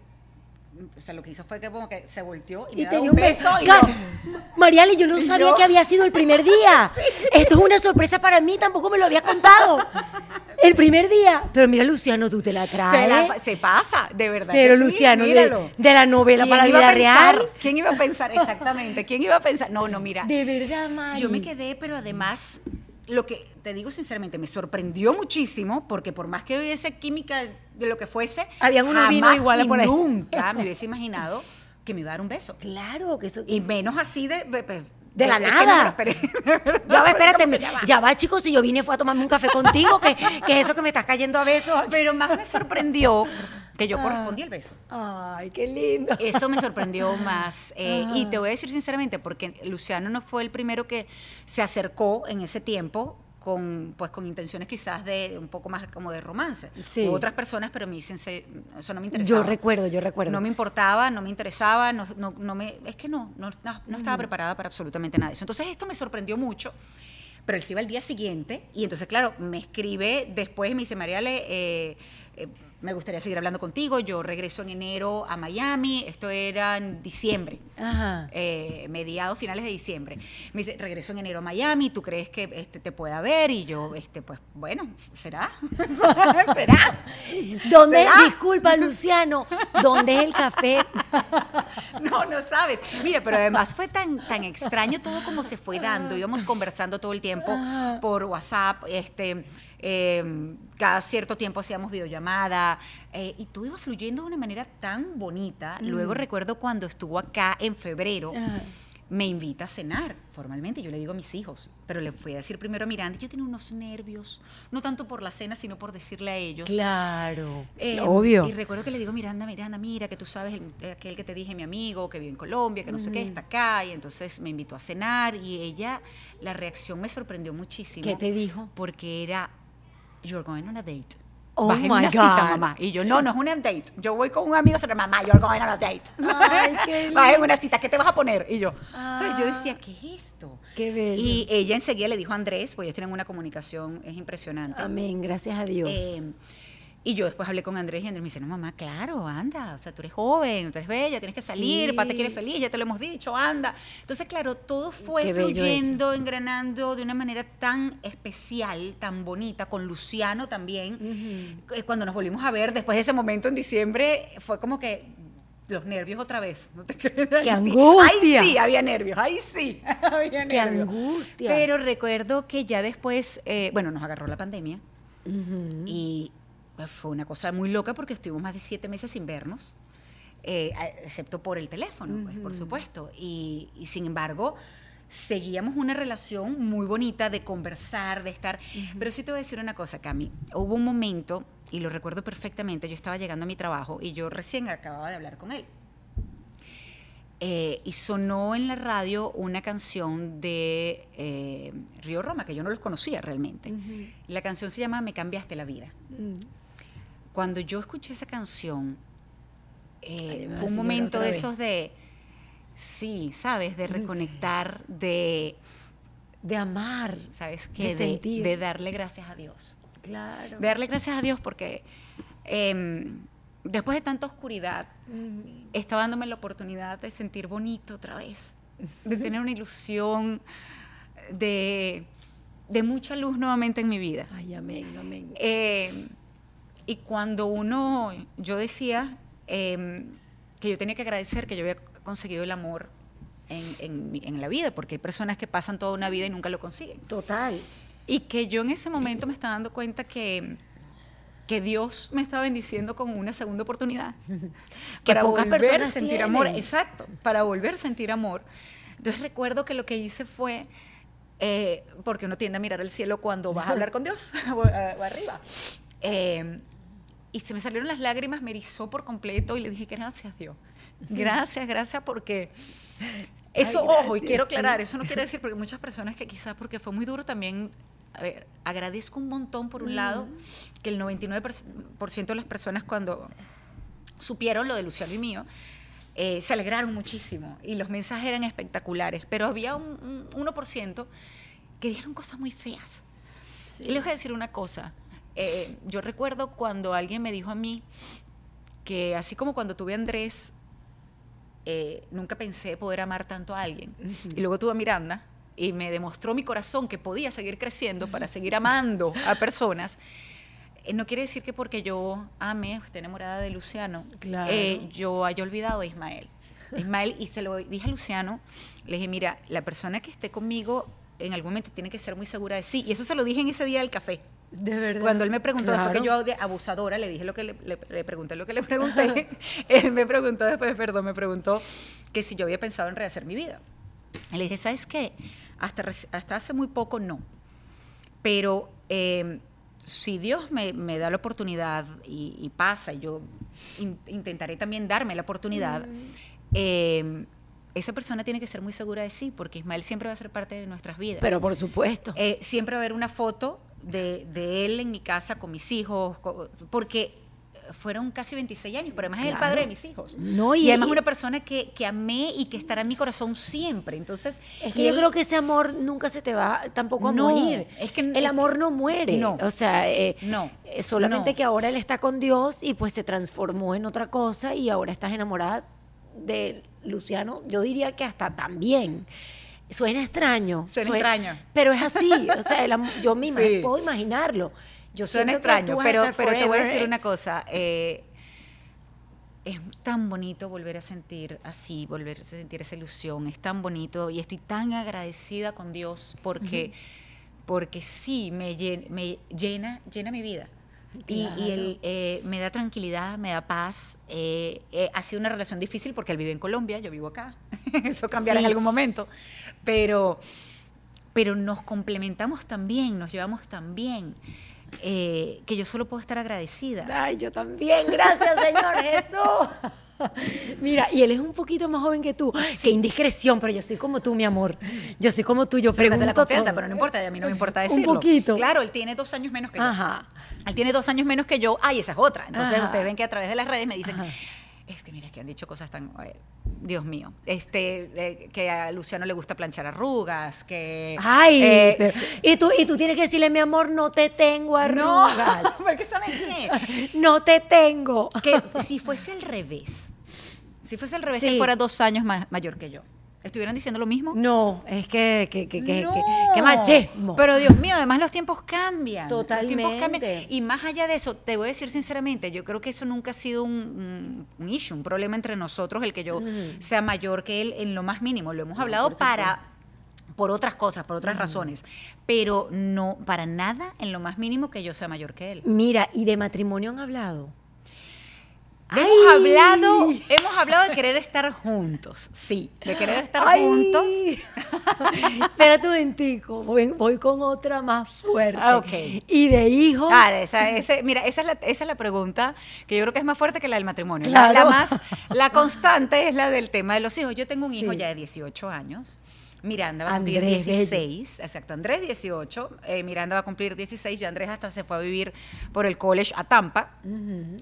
S2: o sea, lo que hizo fue que como que se volteó y, me
S1: Y te dio
S2: un beso. y
S1: Ca-
S2: yo-
S1: Mariale, yo no sabía
S2: yo-
S1: que había sido el primer día. Esto es una sorpresa para mí, tampoco me lo habías contado. El primer día. Pero mira, Luciano, tú te la
S2: se,
S1: traes.
S2: la- se pasa, de verdad.
S1: Pero
S2: sí,
S1: Luciano, de, de la novela
S2: ¿Quién
S1: para la vida
S2: pensar?
S1: real.
S2: ¿Quién iba a pensar? Exactamente. ¿Quién iba a pensar? No, no, mira.
S1: De verdad, Mari.
S2: Yo me quedé, pero además, lo que te digo sinceramente, me sorprendió muchísimo, porque por más que hubiese química de lo que fuese,
S1: Habían unos vinos iguales por ahí.
S2: Nunca me hubiese imaginado que me iba a dar un beso.
S1: Claro, que eso.
S2: Y menos así de, de- de-
S1: De la
S2: Es que no me lo
S1: nada.
S2: esperé,
S1: Ya va,
S2: fue
S1: espérate, me-
S2: ya va.
S1: ya va, chicos, si yo vine fue a tomarme un café contigo, que, que es eso que me estás cayendo a besos.
S2: Pero más me sorprendió que yo correspondí al beso.
S1: Ay, qué lindo.
S2: Eso me sorprendió más. eh, y
S1: Ajá.
S2: te voy a decir sinceramente, porque Luciano no fue el primero que se acercó en ese tiempo con, pues, con intenciones quizás de un poco más como de romance.
S1: Sí.
S2: Hubo otras personas, pero mí sincer- eso no me interesaba.
S1: Yo recuerdo, yo recuerdo.
S2: No me importaba, no me interesaba, no, no, no me, es que no, no, no- estaba preparada para absolutamente nada de eso. Entonces esto me sorprendió mucho, pero él se iba al día siguiente y entonces, claro, me escribe después y me dice, Mariale, eh, eh, me gustaría seguir hablando contigo, yo regreso en enero a Miami, esto era en diciembre.
S1: Ajá.
S2: eh, mediados, finales de diciembre. Me dice, regreso en enero a Miami, ¿tú crees que este, te pueda ver? Y yo, este, pues, bueno, ¿será? ¿Será?
S1: ¿Dónde,
S2: ¿Será?
S1: disculpa, Luciano, ¿dónde es el café?
S2: No, no sabes. Mira, pero además fue tan, tan extraño todo como se fue dando. Íbamos conversando todo el tiempo por WhatsApp, este, eh, cada cierto tiempo hacíamos videollamada eh, y todo iba fluyendo de una manera tan bonita. Luego recuerdo cuando estuvo acá en febrero.
S1: Ajá.
S2: Me invita a cenar formalmente, yo le digo a mis hijos, pero le fui a decir primero a Miranda, yo tenía unos nervios, no tanto por la cena, sino por decirle a ellos.
S1: Claro.
S2: Eh,
S1: Obvio.
S2: Y recuerdo que le digo, Miranda, Miranda, mira, que tú sabes, el- aquel que te dije, mi amigo, que vive en Colombia, que no sé qué, está acá. Y entonces me invitó a cenar y ella, la reacción me sorprendió muchísimo.
S1: ¿Qué te dijo?
S2: Porque era, you're going on a date.
S1: Oh
S2: en
S1: my
S2: una cita,
S1: God.
S2: mamá. Y yo, no, no es una date. Yo voy con un amigo, se mamá, you're going on a date.
S1: Ay, qué
S2: una cita, ¿qué te vas a poner? Y yo, ¿sabes? Yo decía, ¿qué es esto?
S1: Qué bello.
S2: Y ella enseguida le dijo a Andrés, pues ellos tienen una comunicación, es impresionante.
S1: Amén, gracias a Dios.
S2: Eh, y yo después hablé con Andrés y Andrés me dice, no, mamá, claro, anda, o sea, tú eres joven, tú eres bella, tienes que salir,
S1: Sí.
S2: papá te quiere feliz, ya te lo hemos dicho, anda. Entonces, claro, todo fue
S1: Qué
S2: fluyendo, engranando de una manera tan especial, tan bonita, con Luciano también. Eh, Cuando nos volvimos a ver después de ese momento en diciembre, fue como que los nervios otra vez, ¿no te crees? Ahí sí,
S1: angustia!
S2: Ahí sí, había nervios, ahí sí, había
S1: Qué
S2: nervios.
S1: angustia.
S2: Pero recuerdo que ya después, eh, bueno, nos agarró la pandemia.
S1: Ujú.
S2: Y pues, fue una cosa muy loca porque estuvimos más de siete meses sin vernos, eh, excepto por el teléfono, pues, por supuesto. Y, y sin embargo, seguíamos una relación muy bonita de conversar, de estar. Pero sí te voy a decir una cosa, Cami. Hubo un momento, y lo recuerdo perfectamente, yo estaba llegando a mi trabajo y yo recién acababa de hablar con él. Eh, y sonó en la radio una canción de eh, Río Roma, que yo no los conocía realmente. La canción se llama Me cambiaste la vida.
S1: Mm.
S2: Cuando yo escuché esa canción, eh,
S1: Ay,
S2: fue un momento de esos de, sí, ¿sabes? De reconectar, de,
S1: De amar.
S2: ¿sabes
S1: De
S2: qué? De,
S1: sentir.
S2: de darle gracias a Dios.
S1: Claro.
S2: De darle gracias a Dios porque em, después de tanta oscuridad,
S1: Mm.
S2: está dándome la oportunidad de sentir bonito otra vez, de tener una ilusión, de, de mucha luz nuevamente en mi vida.
S1: Ay, amén, amén.
S2: Eh, y cuando uno, yo decía eh, que yo tenía que agradecer que yo había conseguido el amor en, en en la vida, porque hay personas que pasan toda una vida y nunca lo consiguen.
S1: Total.
S2: Y que yo en ese momento me estaba dando cuenta que, que Dios me estaba bendiciendo con una segunda oportunidad.
S1: Que
S2: para
S1: pocas
S2: volver a
S1: personas
S2: sentir amor.
S1: tienen.
S2: Exacto, para volver a sentir amor. Entonces recuerdo que lo que hice fue, eh, porque uno tiende a mirar al cielo cuando vas a hablar con Dios, o arriba. Eh, y se me salieron las lágrimas, me erizó por completo y le dije, gracias Dios. Gracias, gracias porque... Eso,
S1: Ay,
S2: ojo, y
S1: gracias,
S2: quiero
S1: sí.
S2: aclarar, eso no quiere decir, porque muchas personas que quizás, porque fue muy duro también, a ver, agradezco un montón por un lado, que el 99% de las personas cuando supieron lo de Luciano y mío, eh, se alegraron muchísimo y los mensajes eran espectaculares, pero había un, un 1% que dijeron cosas muy feas. Y les voy a decir una cosa, eh, yo recuerdo cuando alguien me dijo a mí que así como cuando tuve a Andrés, eh, nunca pensé poder amar tanto a alguien. Y luego tuve a Miranda y me demostró mi corazón que podía seguir creciendo para seguir amando a personas. Eh, no quiere decir que porque yo ame, esté enamorada de Luciano,
S1: Claro.
S2: yo haya olvidado a Ismael. Ismael, y se lo dije a Luciano, le dije, mira, la persona que esté conmigo en algún momento tiene que ser muy segura de sí. Y eso se lo dije en ese día del café.
S1: De verdad.
S2: Cuando él me preguntó, después que yo de abusadora le dije lo que le, le- le pregunté lo que le pregunté, él me preguntó después, perdón, me preguntó que si yo había pensado en rehacer mi vida. Y le dije, ¿sabes qué? Hasta, hasta hace muy poco no. Pero eh, si Dios me, me da la oportunidad y, y pasa, yo in- intentaré también darme la oportunidad, eh, esa persona tiene que ser muy segura de sí, porque Ismael siempre va a ser parte de nuestras vidas.
S1: Pero por supuesto.
S2: Eh, siempre va a haber una foto de, de él en mi casa con mis hijos, porque fueron casi 26 años, pero además es el padre de mis hijos.
S1: No,
S2: y,
S1: y-
S2: además una persona que, que amé y que estará en mi corazón siempre. Entonces,
S1: Es que yo
S2: él-
S1: creo que ese amor nunca se te va tampoco a
S2: No,
S1: morir.
S2: es que-
S1: el amor no muere.
S2: No.
S1: O sea, eh,
S2: No,
S1: eh, solamente
S2: no.
S1: que ahora él está con Dios y pues se transformó en otra cosa y ahora estás enamorada de Luciano. Yo diría que hasta también. Suena extraño.
S2: Suena extraño.
S1: Pero es así. O sea, yo
S2: Sí.
S1: puedo imaginarlo. Yo
S2: Suena extraño, pero, te voy a decir una cosa. eh, es tan bonito volver a sentir así, volver a sentir esa ilusión. Es tan bonito y estoy tan agradecida con Dios porque, porque sí me llena, me llena, llena mi vida. Y, y él eh, me da tranquilidad, me da paz. eh, eh, ha sido una relación difícil porque él vive en Colombia, yo vivo acá. Eso cambiará en algún momento. Pero, pero nos complementamos tan bien, nos llevamos tan bien, que yo solo puedo estar agradecida.
S1: Ay, yo también, gracias Señor Jesús. Mira, y él es un poquito más joven que tú. Qué indiscreción, pero yo soy como tú, mi amor. Yo soy como tú, yo pregunto
S2: la confianza,
S1: todo.
S2: pero no importa, a mí no me importa
S1: Un
S2: decirlo.
S1: poquito.
S2: Claro, él tiene dos años menos que yo.
S1: Ajá.
S2: Él tiene dos años menos que yo. Ay, esa es otra. Entonces
S1: Ajá.
S2: ustedes ven que a través de las redes me dicen,
S1: Ajá.
S2: Es que mira, que han dicho cosas tan... eh, Dios mío, este, eh, que a Luciano le gusta planchar arrugas, que...
S1: Ay,
S2: eh,
S1: pero- y, tú, y tú tienes que decirle, mi amor, no te tengo
S2: no,
S1: arrugas.
S2: porque ¿saben qué?
S1: No te tengo.
S2: que si fuese al revés, si fuese al revés,
S1: Sí.
S2: fuera dos años más, mayor que yo, ¿estuvieran diciendo lo mismo?
S1: No, es que, que, que, que,
S2: No.
S1: que- que machismo.
S2: Pero Dios mío, además los tiempos cambian. Los tiempos
S1: Totalmente.
S2: cambian. Y más allá de eso, te voy a decir sinceramente, yo creo que eso nunca ha sido un, un- un issue, un problema entre nosotros, el que yo
S1: Mm.
S2: sea mayor que él en lo más mínimo. Lo hemos hablado para por otras cosas, por otras razones, pero no para nada en lo más mínimo que yo sea mayor que él.
S1: Mira, ¿y de matrimonio han hablado?
S2: Hemos hablado, hemos hablado de querer estar juntos, sí, de querer estar
S1: Ay.
S2: juntos.
S1: Espérate un momentico, voy, voy con otra más fuerte.
S2: Ah, ok.
S1: ¿Y de hijos?
S2: Ah, esa, ese- mira, esa es, la, esa es la pregunta que yo creo que es más fuerte que la del matrimonio. La-
S1: Claro.
S2: La, más, la constante es la del tema de los hijos. Yo tengo un hijo
S1: Sí.
S2: ya de 18 años. Miranda va a cumplir
S1: Andrés, bello.
S2: 16, exacto, Andrés 18, eh, Miranda va a cumplir 16, ya Andrés hasta se fue a vivir por el college a Tampa,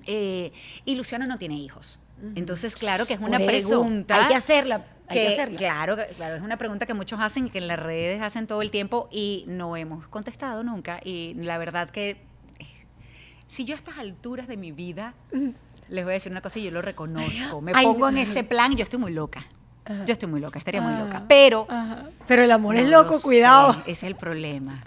S2: eh, y Luciano no tiene hijos. Entonces, claro que es una pregunta.
S1: Hay que hacerla, hay que, hacerla.
S2: Claro, claro, es una pregunta que muchos hacen y que en las redes hacen todo el tiempo y no hemos contestado nunca. Y la verdad que eh, si yo a estas alturas de mi vida les voy a decir una cosa y yo lo reconozco, me pongo en ese plan, yo estoy muy loca. Yo estoy muy loca, estaría muy
S1: Ah,
S2: loca. Pero
S1: Ajá. Pero el amor es loco,
S2: lo
S1: cuidado.
S2: sé, ese es el problema.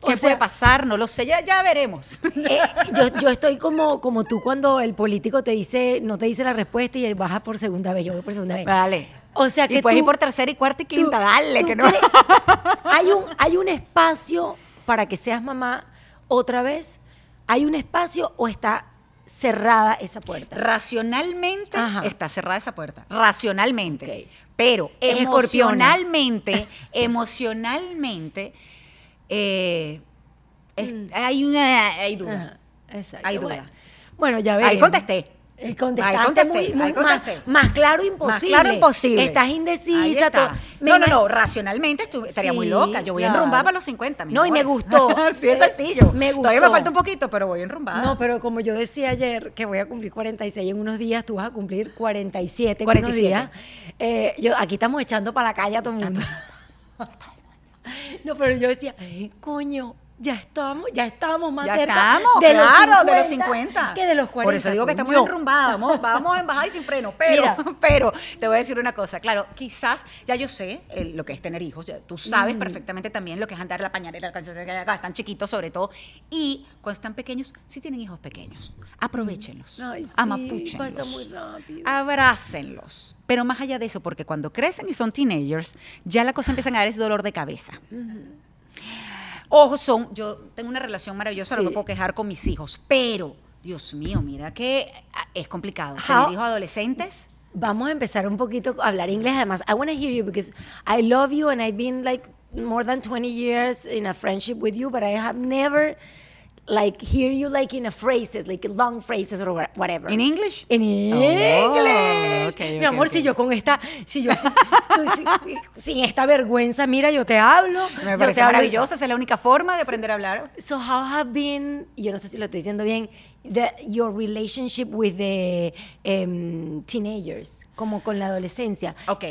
S1: O
S2: ¿Qué
S1: sea-
S2: puede pasar? No lo sé, ya, ya veremos.
S1: Eh, yo, yo estoy como, como tú cuando el político te dice, no te dice la respuesta y él baja por segunda vez, yo voy por segunda vez.
S2: Vale.
S1: O sea que
S2: y puedes
S1: tú-
S2: ir por tercera y cuarta y
S1: tú-
S2: quinta, dale,
S1: tú
S2: que no.
S1: hay un hay un espacio para que seas mamá otra vez. Hay un espacio o está cerrada esa puerta.
S2: Racionalmente
S1: Ajá.
S2: está cerrada esa puerta. Racionalmente. Pero
S1: Es escorpiona.
S2: emocionalmente, emocionalmente, eh, es- hay una hay duda.
S1: Ajá, exacto.
S2: Hay duda.
S1: Bueno, Bueno, ya veremos.
S2: Ahí contesté.
S1: Eh, contestaste
S2: Ahí contesté,
S1: muy- muy
S2: ahí
S1: más-
S2: contesté.
S1: Más, claro imposible.
S2: Más claro imposible.
S1: Estás indecisa.
S2: está. No, no, no, racionalmente estuve- estaría muy loca. Yo voy
S1: claro.
S2: enrumbada para los 50. mis
S1: No, y me gustó.
S2: sí, es
S1: Eh,
S2: sencillo.
S1: me
S2: Todavía me
S1: gustó.
S2: falta un poquito, pero voy enrumbada.
S1: No, pero como yo decía ayer que voy a cumplir 46 en unos días, tú vas a cumplir 47 en
S2: 47.
S1: unos días. Eh, yo, aquí estamos echando para la calle a todo el mundo. no, pero yo decía, coño, ya estamos, ya estamos más
S2: Ya
S1: cerca
S2: estamos,
S1: de
S2: claro,
S1: los
S2: de los 50.
S1: que de los 40.
S2: Por eso digo que estamos
S1: coño.
S2: enrumbadas, vamos, vamos en bajada y sin freno. Pero,
S1: Mira.
S2: pero te voy a decir una cosa, claro, quizás ya yo sé eh, lo que es tener hijos, ya tú sabes perfectamente también lo que es andar la pañalera, acá, están chiquitos sobre todo, y cuando están pequeños, si tienen hijos pequeños, aprovechenlos,
S1: Ay, sí,
S2: amapúchenlos,
S1: pasa muy rápido.
S2: abrácenlos. Pero más allá de eso, porque cuando crecen y son teenagers, ya la cosa empieza a dar ese dolor de cabeza. Ojo, son, yo tengo una relación maravillosa, no
S1: Sí.
S2: me puedo quejar con mis hijos, pero, Dios mío, mira que ah, es complicado. Tener hijos adolescentes,
S1: Vamos a empezar un poquito a hablar inglés. Además, I want to hear you because I love you and I've been like more than 20 years in a friendship with you, but I have never like hear you like in a phrases, like long phrases or whatever.
S2: In English?
S1: En inglés.
S2: okay,
S1: Mi
S2: okay,
S1: amor,
S2: okay.
S1: si yo con esta, si yo así, tú, si- sin esta vergüenza, mira, yo te hablo.
S2: Me parece maravilloso, esa es la única forma de aprender a hablar.
S1: So how have been, yo no sé si lo estoy diciendo bien, the, your relationship with the um, teenagers, como con la adolescencia.
S2: Ok.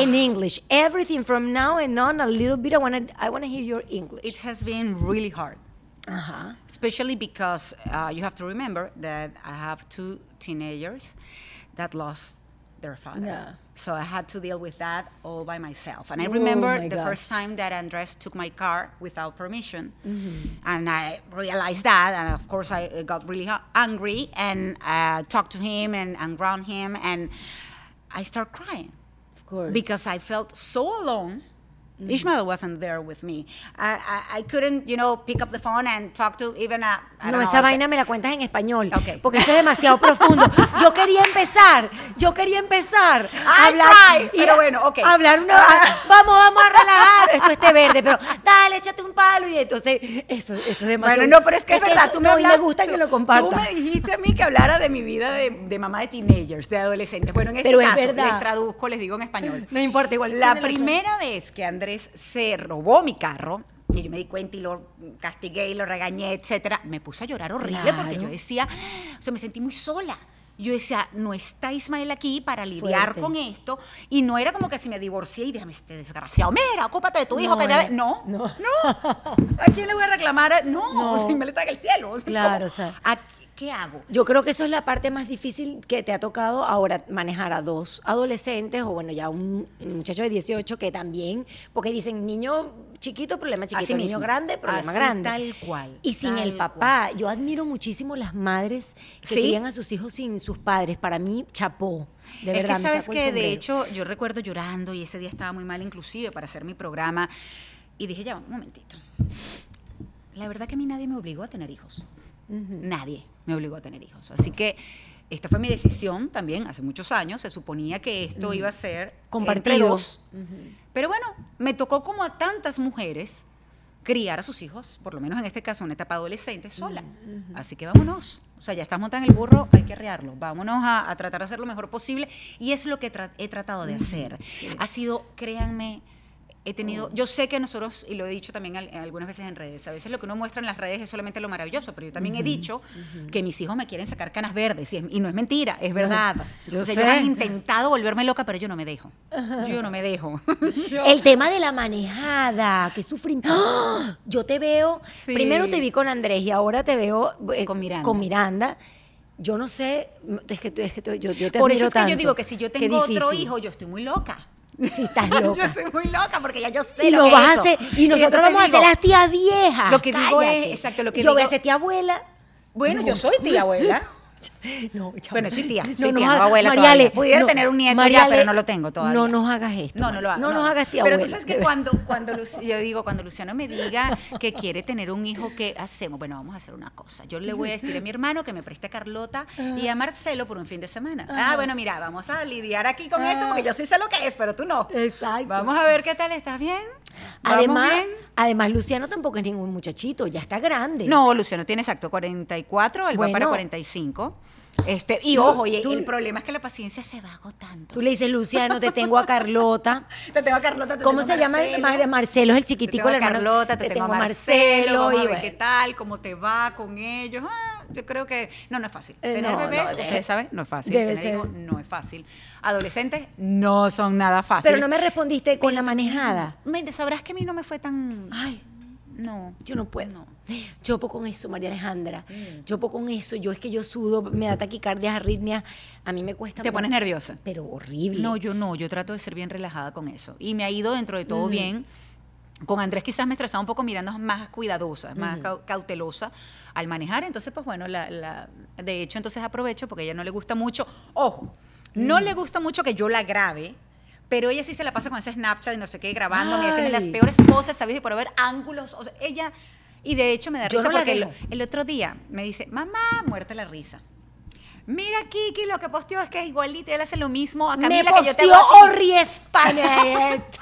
S1: In English, everything from now and on, a little bit. I want to, I want to hear your English.
S2: It has been really hard.
S1: Ajá.
S2: especially because uh, you have to remember that I have two teenagers that lost their father.
S1: Yeah.
S2: So I had to deal with that all by myself. And I
S1: Oh
S2: remember
S1: my
S2: the
S1: gosh.
S2: first time that Andres took my car without permission.
S1: Mm-hmm.
S2: And I realized that. And of course, I got really angry and uh, talked to him and, and ground him. And I started crying
S1: Of course.
S2: because I felt so alone.
S1: Mm.
S2: Ishmael wasn't there with me. I, I, I couldn't, you know, pick up the phone and talk to even a. I
S1: No, esa vaina me la cuentas en español.
S2: Ok.
S1: Porque eso es demasiado profundo. Yo quería empezar, yo quería empezar a hablar.
S2: tried,
S1: y
S2: pero bueno, ok.
S1: hablar una. vamos, vamos a relajar. Esto es té verde, pero dale, échate un palo. Y entonces, eso, eso es demasiado.
S2: Bueno, no, pero es que es verdad,
S1: eso-
S2: tú me
S1: no,
S2: hablas.
S1: me gusta
S2: tú-
S1: que lo compartas.
S2: Tú me dijiste a mí que hablara de mi vida de, de mamá de teenagers, de adolescentes. Bueno, en este
S1: Pero es
S2: caso,
S1: verdad.
S2: les traduzco, les digo en español.
S1: No importa, igual.
S2: La primera vez que Andrés se robó mi carro, y yo me di cuenta y lo castigué y lo regañé, etcétera, me puse a llorar horrible porque
S1: Claro.
S2: yo decía, o sea, me sentí muy sola. Yo decía, no está Ismael aquí para lidiar
S1: Fuerte.
S2: con esto. Y no era como que si me divorcié y déjame este desgraciado, mira, ocúpate de tu hijo
S1: No,
S2: que ya ve-". No,
S1: no.
S2: no, ¿A quién le voy a reclamar? No,
S1: No.
S2: si me le está en el cielo. O sea,
S1: Claro, o sea.
S2: ¿A qué- ¿Qué hago?
S1: Yo creo que eso es la parte más difícil que te ha tocado ahora manejar a dos adolescentes o bueno, ya un muchacho de 18 que también, porque dicen niño chiquito, problema chiquito,
S2: Así
S1: niño
S2: mismo.
S1: grande, problema
S2: Así,
S1: grande.
S2: tal cual,
S1: Y sin el papá, yo admiro muchísimo las madres que
S2: ¿Sí?
S1: crían a sus hijos sin sus padres. Para mí, chapó. De
S2: es
S1: verdad,
S2: que
S1: me
S2: sabes que de hecho yo recuerdo llorando y ese día estaba muy mal inclusive para hacer mi programa y dije ya un momentito la verdad que a mí nadie me obligó a tener hijos nadie me obligó a tener hijos así que esta fue mi decisión también hace muchos años se suponía que esto iba a ser
S1: Compartido.
S2: dos pero bueno me tocó como a tantas mujeres criar a sus hijos, por lo menos en este caso, una etapa adolescente, sola. Así que vámonos. O sea, ya estás montada en el burro, hay que arrearlo. Vámonos a, a tratar de hacer lo mejor posible. Y es lo que tra- he tratado de hacer. Ha sido, créanme, he tenido, yo sé que nosotros, y lo he dicho también al- algunas veces en redes, a veces lo que uno muestra en las redes es solamente lo maravilloso, pero yo también he dicho que mis hijos me quieren sacar canas verdes, y, es- y no es mentira, es verdad.
S1: yo
S2: o sea,
S1: sé.
S2: ellos han intentado volverme loca, pero yo no me dejo. Yo no me dejo.
S1: El tema de la manejada, que sufrimiento. ¡Ah! Yo te veo,
S2: Sí.
S1: primero te vi con Andrés y ahora te veo eh,
S2: Con Miranda.
S1: Con Miranda. Yo no sé, es que, es que yo, yo te
S2: Por eso es que yo digo que si yo tengo otro hijo, yo estoy muy loca.
S1: Sí, estás
S2: yo
S1: loca.
S2: estoy muy loca porque ya yo sé
S1: y
S2: lo
S1: lo
S2: que
S1: vas
S2: es
S1: a hacer, y nosotros vamos a
S2: digo,
S1: ser las tías viejas.
S2: Lo que digo es- exacto, lo que
S1: Yo voy a
S2: digo-
S1: ser tía abuela.
S2: Bueno, yo soy tía abuela.
S1: No, chama.
S2: Bueno, soy tía, soy
S1: No,
S2: tía, no abuela
S1: Mariale,
S2: todavía. Pudiera tener un nieto ya, pero no lo tengo todavía.
S1: No nos hagas esto.
S2: No, no lo hago.
S1: No, nos hagas tía
S2: Pero
S1: abuela.
S2: tú sabes que cuando, cuando yo digo, cuando Luciano me diga que quiere tener un hijo, ¿qué hacemos? Bueno, vamos a hacer una cosa. Yo le voy a decir a mi hermano que me preste a Carlota y a Marcelo por un fin de semana. Ah, bueno, mira, vamos a lidiar aquí con esto porque yo sí sé lo que es, pero tú no.
S1: Exacto.
S2: Vamos a ver qué tal, ¿estás bien? ¿Vamos
S1: Además,
S2: bien?
S1: además, Luciano tampoco es ningún muchachito, ya está grande.
S2: No, Luciano tiene exacto 44, él va para
S1: Bueno.
S2: 45. Este, y
S1: No,
S2: ojo, y
S1: tú-
S2: el problema es que la paciencia se va agotando.
S1: Tú le dices, Luciano, te tengo a Carlota.
S2: Te tengo a Carlota, te
S1: ¿Cómo
S2: tengo
S1: se llama?
S2: Marcelo.
S1: Mar- Marcelo es el
S2: Te
S1: chiquitico,
S2: tengo a
S1: el hermano.
S2: Carlota, te, tengo a Marcelo, a
S1: y
S2: ver qué tal, cómo te va con ellos. Ah, yo creo que no, no es fácil.
S1: Eh,
S2: Tener
S1: no,
S2: bebés,
S1: no,
S2: ustedes saben, no es fácil. Tener hijos no es fácil. Adolescentes no son nada fáciles.
S1: Pero no me respondiste con la manejada.
S2: Me- sabrás que a mí no me fue tan...
S1: Ay,
S2: No.
S1: yo no puedo.
S2: No.
S1: Chopo con eso, María Alejandra.
S2: Mm.
S1: Chopo con eso. Yo es que yo sudo, me da taquicardias, arritmias. A mí me cuesta.
S2: Te pones nerviosa.
S1: Pero horrible.
S2: No, yo no, yo trato de ser bien relajada con eso. Y me ha ido dentro de
S1: Mm.
S2: todo bien. Con Andrés quizás me estresaba un poco mirando más cuidadosa, más cau- cautelosa al manejar. Entonces, pues bueno, la, la- de hecho, entonces aprovecho porque a ella no le gusta mucho. Ojo, no
S1: Mm.
S2: le gusta mucho que yo la grabe. Pero ella sí se la pasa con ese Snapchat y no sé qué, grabando, me hacen las peores poses, ¿sabes? Y por ver ángulos. O sea, ella. Y de hecho me da
S1: Yo
S2: risa
S1: no
S2: porque el, el otro día me dice, mamá, muerta la risa. Mira Kiki, lo que posteó es que es igualito, él hace lo mismo a
S1: Me
S2: Camila que yo te hago.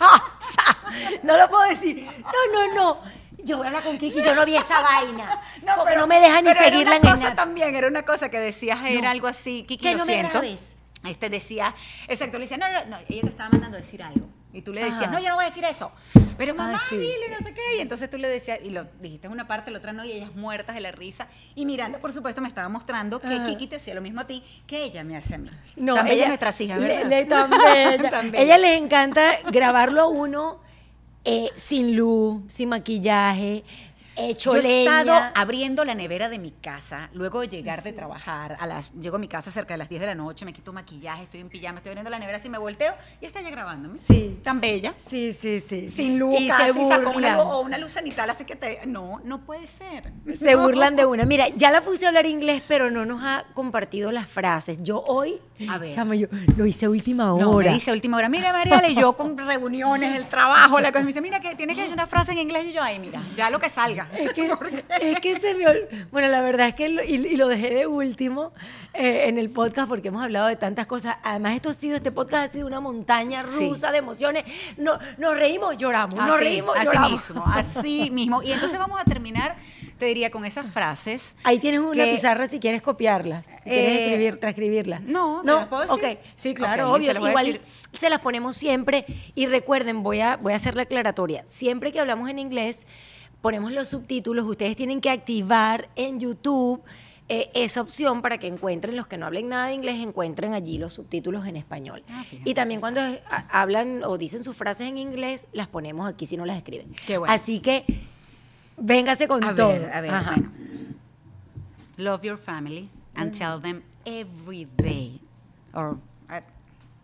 S1: No lo puedo decir. No, no, no. Yo voy a hablar con Kiki, yo no vi esa vaina. porque
S2: pero-
S1: no me deja ni
S2: pero era
S1: seguirla
S2: una
S1: en
S2: cosa
S1: nada.
S2: también, era una cosa que decías, era algo así, Kiki,
S1: Que
S2: lo
S1: no me
S2: siento.
S1: grabes.
S2: Este decía, exacto, le decía, no, no, no, ella te estaba mandando a decir algo. Y tú le decías,
S1: Ajá.
S2: no, yo no voy a decir eso. Pero mamá,
S1: Ah, sí.
S2: dile, no sé qué. Y entonces tú le decías, y lo dijiste en una parte, la otra no, y ellas muertas de la risa. Y Miranda, por supuesto, me estaba mostrando que
S1: Ajá.
S2: Kiki te hacía lo mismo a ti que ella me hace a mí.
S1: No,
S2: bella
S1: ella-
S2: nuestras hijas,
S1: le-
S2: ¿verdad?
S1: le- bella. Ella les encanta grabarlo a uno eh, sin luz, sin maquillaje, hecho
S2: Yo he estado abriendo la nevera de mi casa, luego de llegar de trabajar, a las, llego a mi casa cerca de las 10 de la noche, me quito maquillaje, estoy en pijama, estoy abriendo la nevera, así me volteo y está ya grabándome.
S1: Sí.
S2: Tan bella.
S1: Sí, sí, sí.
S2: Sin luz,
S1: y
S2: casi,
S1: se
S2: sacó una
S1: burlan.
S2: o una luz cenital, así que te... No, no puede ser.
S1: Se
S2: No.
S1: burlan de una. Mira, ya la puse a hablar inglés, pero no nos ha compartido las frases. Yo hoy,
S2: A ver.
S1: chama, yo lo hice a última hora.
S2: No, me dice a última hora, mira Mariale, y yo con reuniones, el trabajo, la cosa, me dice, mira que tienes que decir una frase en inglés y yo, ay, mira, ya lo que salga.
S1: Es que, es que se me ol- Bueno, la verdad es que lo, y, y lo dejé de último eh, en el podcast porque hemos hablado de tantas cosas. Además, esto ha sido, este podcast ha sido una montaña
S2: Sí.
S1: rusa de emociones. No, nos reímos, lloramos. nos
S2: Así,
S1: reímos,
S2: así
S1: lloramos.
S2: mismo, así mismo. Y entonces vamos a terminar, te diría, con esas frases.
S1: Ahí tienes una
S2: que-
S1: pizarra si quieres copiarlas, si quieres
S2: Eh,
S1: escribir, transcribirlas.
S2: no, ¿te
S1: no,
S2: las puedo decir?
S1: ok, sí, claro, obvio.
S2: se
S1: Igual
S2: decir.
S1: se las ponemos siempre y recuerden, voy a, voy a hacer la aclaratoria. Siempre que hablamos en inglés, ponemos los subtítulos. Ustedes tienen que activar en YouTube eh, esa opción para que encuentren los que no hablen nada de inglés, encuentren allí los subtítulos en español.
S2: Ah,
S1: y también cuando eh, hablan o dicen sus frases en inglés, las ponemos aquí si no las escriben.
S2: Qué bueno.
S1: Así que véngase con
S2: A
S1: todo.
S2: ver, a ver,
S1: Ajá.
S2: bueno. Love your family and tell them every day or at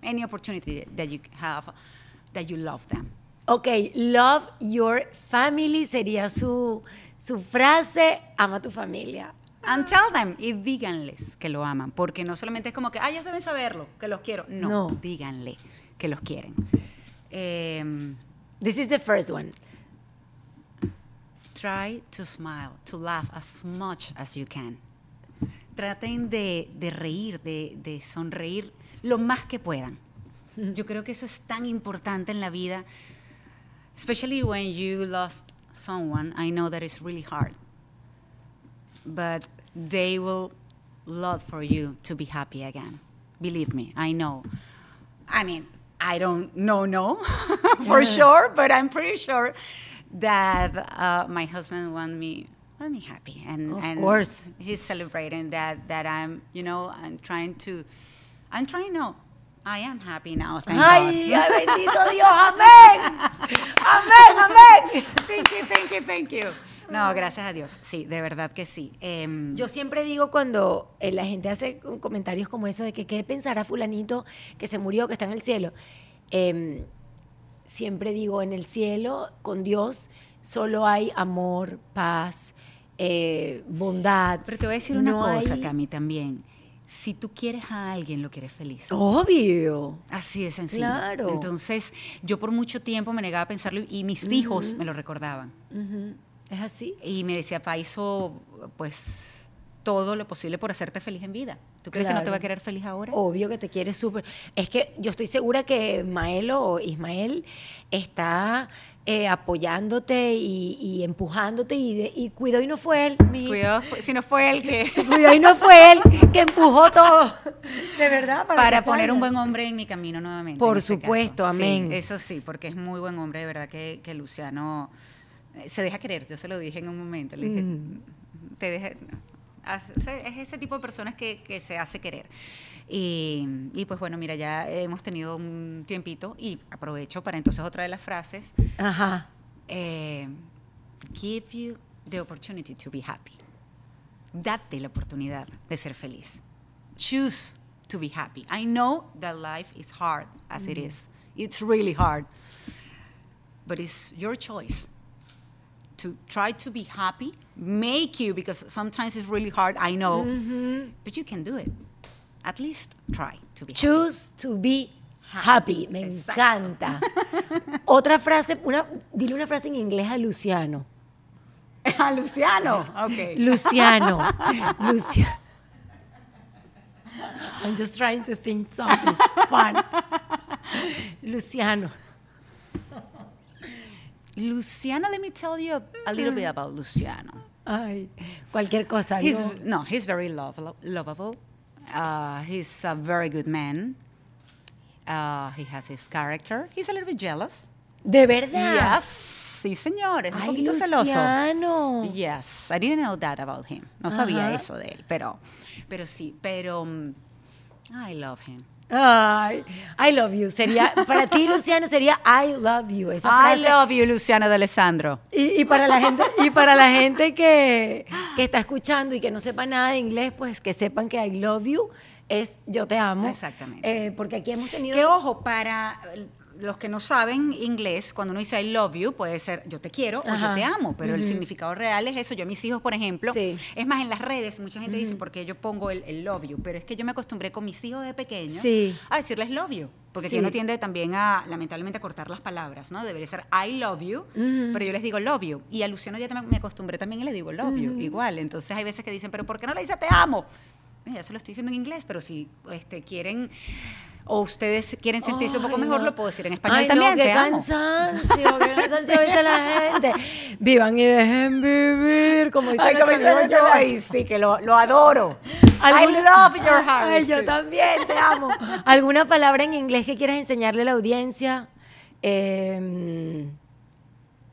S2: any opportunity that you have that you love them.
S1: Ok, love your family sería su, su frase, ama tu familia.
S2: And tell them y díganles que lo aman, porque no solamente es como que, ah, ellos deben saberlo, que los quiero. No,
S1: No.
S2: díganle que los quieren. Em,
S1: This is the first one.
S2: Try to smile, to laugh as much as you can. Traten de, de reír, de, de sonreír lo más que puedan. Yo creo que eso es tan importante en la vida, especially when you lost someone. I know that it's really hard, but they will love for you to be happy again. Believe me, I know. I mean, I don't know, no, for sure, but I'm pretty sure that uh, my husband want me want me happy, and
S1: Of
S2: and
S1: course.
S2: he's celebrating that that I'm, you know, I'm trying to, I'm trying. No, I am happy now. Thank
S1: Ay,
S2: God.
S1: ay, bendito Dios, amén. Amén, amén.
S2: thank you, thank you, thank you. No, gracias a Dios. Sí, de verdad que sí. Em,
S1: Yo siempre digo cuando eh, la gente hace comentarios como eso de que qué pensará fulanito que se murió, que está en el cielo. Em, siempre digo, en el cielo, con Dios, solo hay amor, paz, eh, bondad.
S2: pero te voy a decir una
S1: No
S2: cosa,
S1: hay-
S2: Cami, también. Si tú quieres a alguien, lo quieres feliz.
S1: Obvio.
S2: Así de sencillo.
S1: Claro.
S2: Entonces, yo por mucho tiempo me negaba a pensarlo y mis hijos me lo recordaban.
S1: Es así.
S2: Y me decía, pa, hizo pues todo lo posible por hacerte feliz en vida. ¿Tú crees que no te va a querer feliz ahora?
S1: Obvio que te quiere súper. Es que yo estoy segura que Maelo o Ismael está eh, apoyándote y, y empujándote y, de- y cuidado y no fue él. mi-
S2: Cuidado, si no fue el que...
S1: Cuidado y no fue él que empujó todo. De verdad, para,
S2: Para poner
S1: salga.
S2: un buen hombre en mi camino nuevamente.
S1: Por
S2: este
S1: supuesto,
S2: caso. Sí,
S1: amén.
S2: eso sí, porque es muy buen hombre, de verdad que, que Luciano eh, se deja querer. Yo se lo dije en un momento. Le dije,
S1: Mm.
S2: te deja- es ese tipo de personas que, que se hace querer. Y, y pues bueno, mira, ya hemos tenido un tiempito y aprovecho para entonces otra de las frases.
S1: Ajá.
S2: eh, give you the opportunity to be happy. Date la oportunidad de ser feliz. Choose to be happy. I know that life is hard as it is. It's really hard. But it's your choice to try to be happy, make you, because sometimes it's really hard, I know, mm-hmm. but you can do it. At least try to be happy.
S1: Choose to be happy. Me
S2: Exacto.
S1: encanta. Otra frase, una, dile una frase en inglés a Luciano.
S2: A Luciano. Ok.
S1: Luciano. Luciano. I'm just trying to think something fun. Luciano.
S2: Luciano, let me tell you a little bit about Luciano.
S1: Ay, cualquier cosa.
S2: He's, no, he's very lov- lovable. Uh, he's a very good man. Uh, he has his character. He's a little bit jealous.
S1: De verdad.
S2: Yes, sí, señor. Es un
S1: Ay,
S2: poquito celoso.
S1: Luciano.
S2: Yes, I didn't know that about him. No sabía eso de él, pero, pero sí, pero mm, I love him.
S1: Ay, I love you. Sería, para ti, Luciano, sería I love you. Esa
S2: I love you, Luciano de Alessandro.
S1: Y, y para la gente, y para la gente que, que está escuchando y que no sepa nada de inglés, pues que sepan que I love you es yo te amo.
S2: Exactamente.
S1: Eh, porque aquí hemos tenido.
S2: Que ojo, para los que no saben inglés, cuando uno dice I love you, puede ser yo te quiero o yo te amo, pero el significado real es eso. Yo a mis hijos, por ejemplo,
S1: Sí.
S2: es más, en las redes mucha gente dice, ¿por qué yo pongo el, el love you? Pero es que yo me acostumbré con mis hijos de pequeños
S1: Sí.
S2: a decirles love you. Porque
S1: Sí.
S2: uno tiende también a, lamentablemente, a cortar las palabras, ¿no? Debería ser I love you, pero yo les digo love you. Y a Luciano ya también me acostumbré también y le digo love you, igual. Entonces hay veces que dicen, ¿pero por qué no le dice te amo? Ya se lo estoy diciendo en inglés, pero si este, quieren o ustedes quieren sentirse un poco mejor,
S1: no.
S2: lo puedo decir en español
S1: Ay,
S2: también.
S1: No, qué
S2: te amo.
S1: cansancio, qué cansancio veces la gente. Vivan y dejen vivir, como dice
S2: Ay, como dice
S1: amigo
S2: Ay, sí, que lo, lo adoro. I
S1: ¿Alguna-
S2: love your heart.
S1: Ay, yo también te amo. ¿Alguna palabra en inglés que quieras enseñarle a la audiencia? Eh,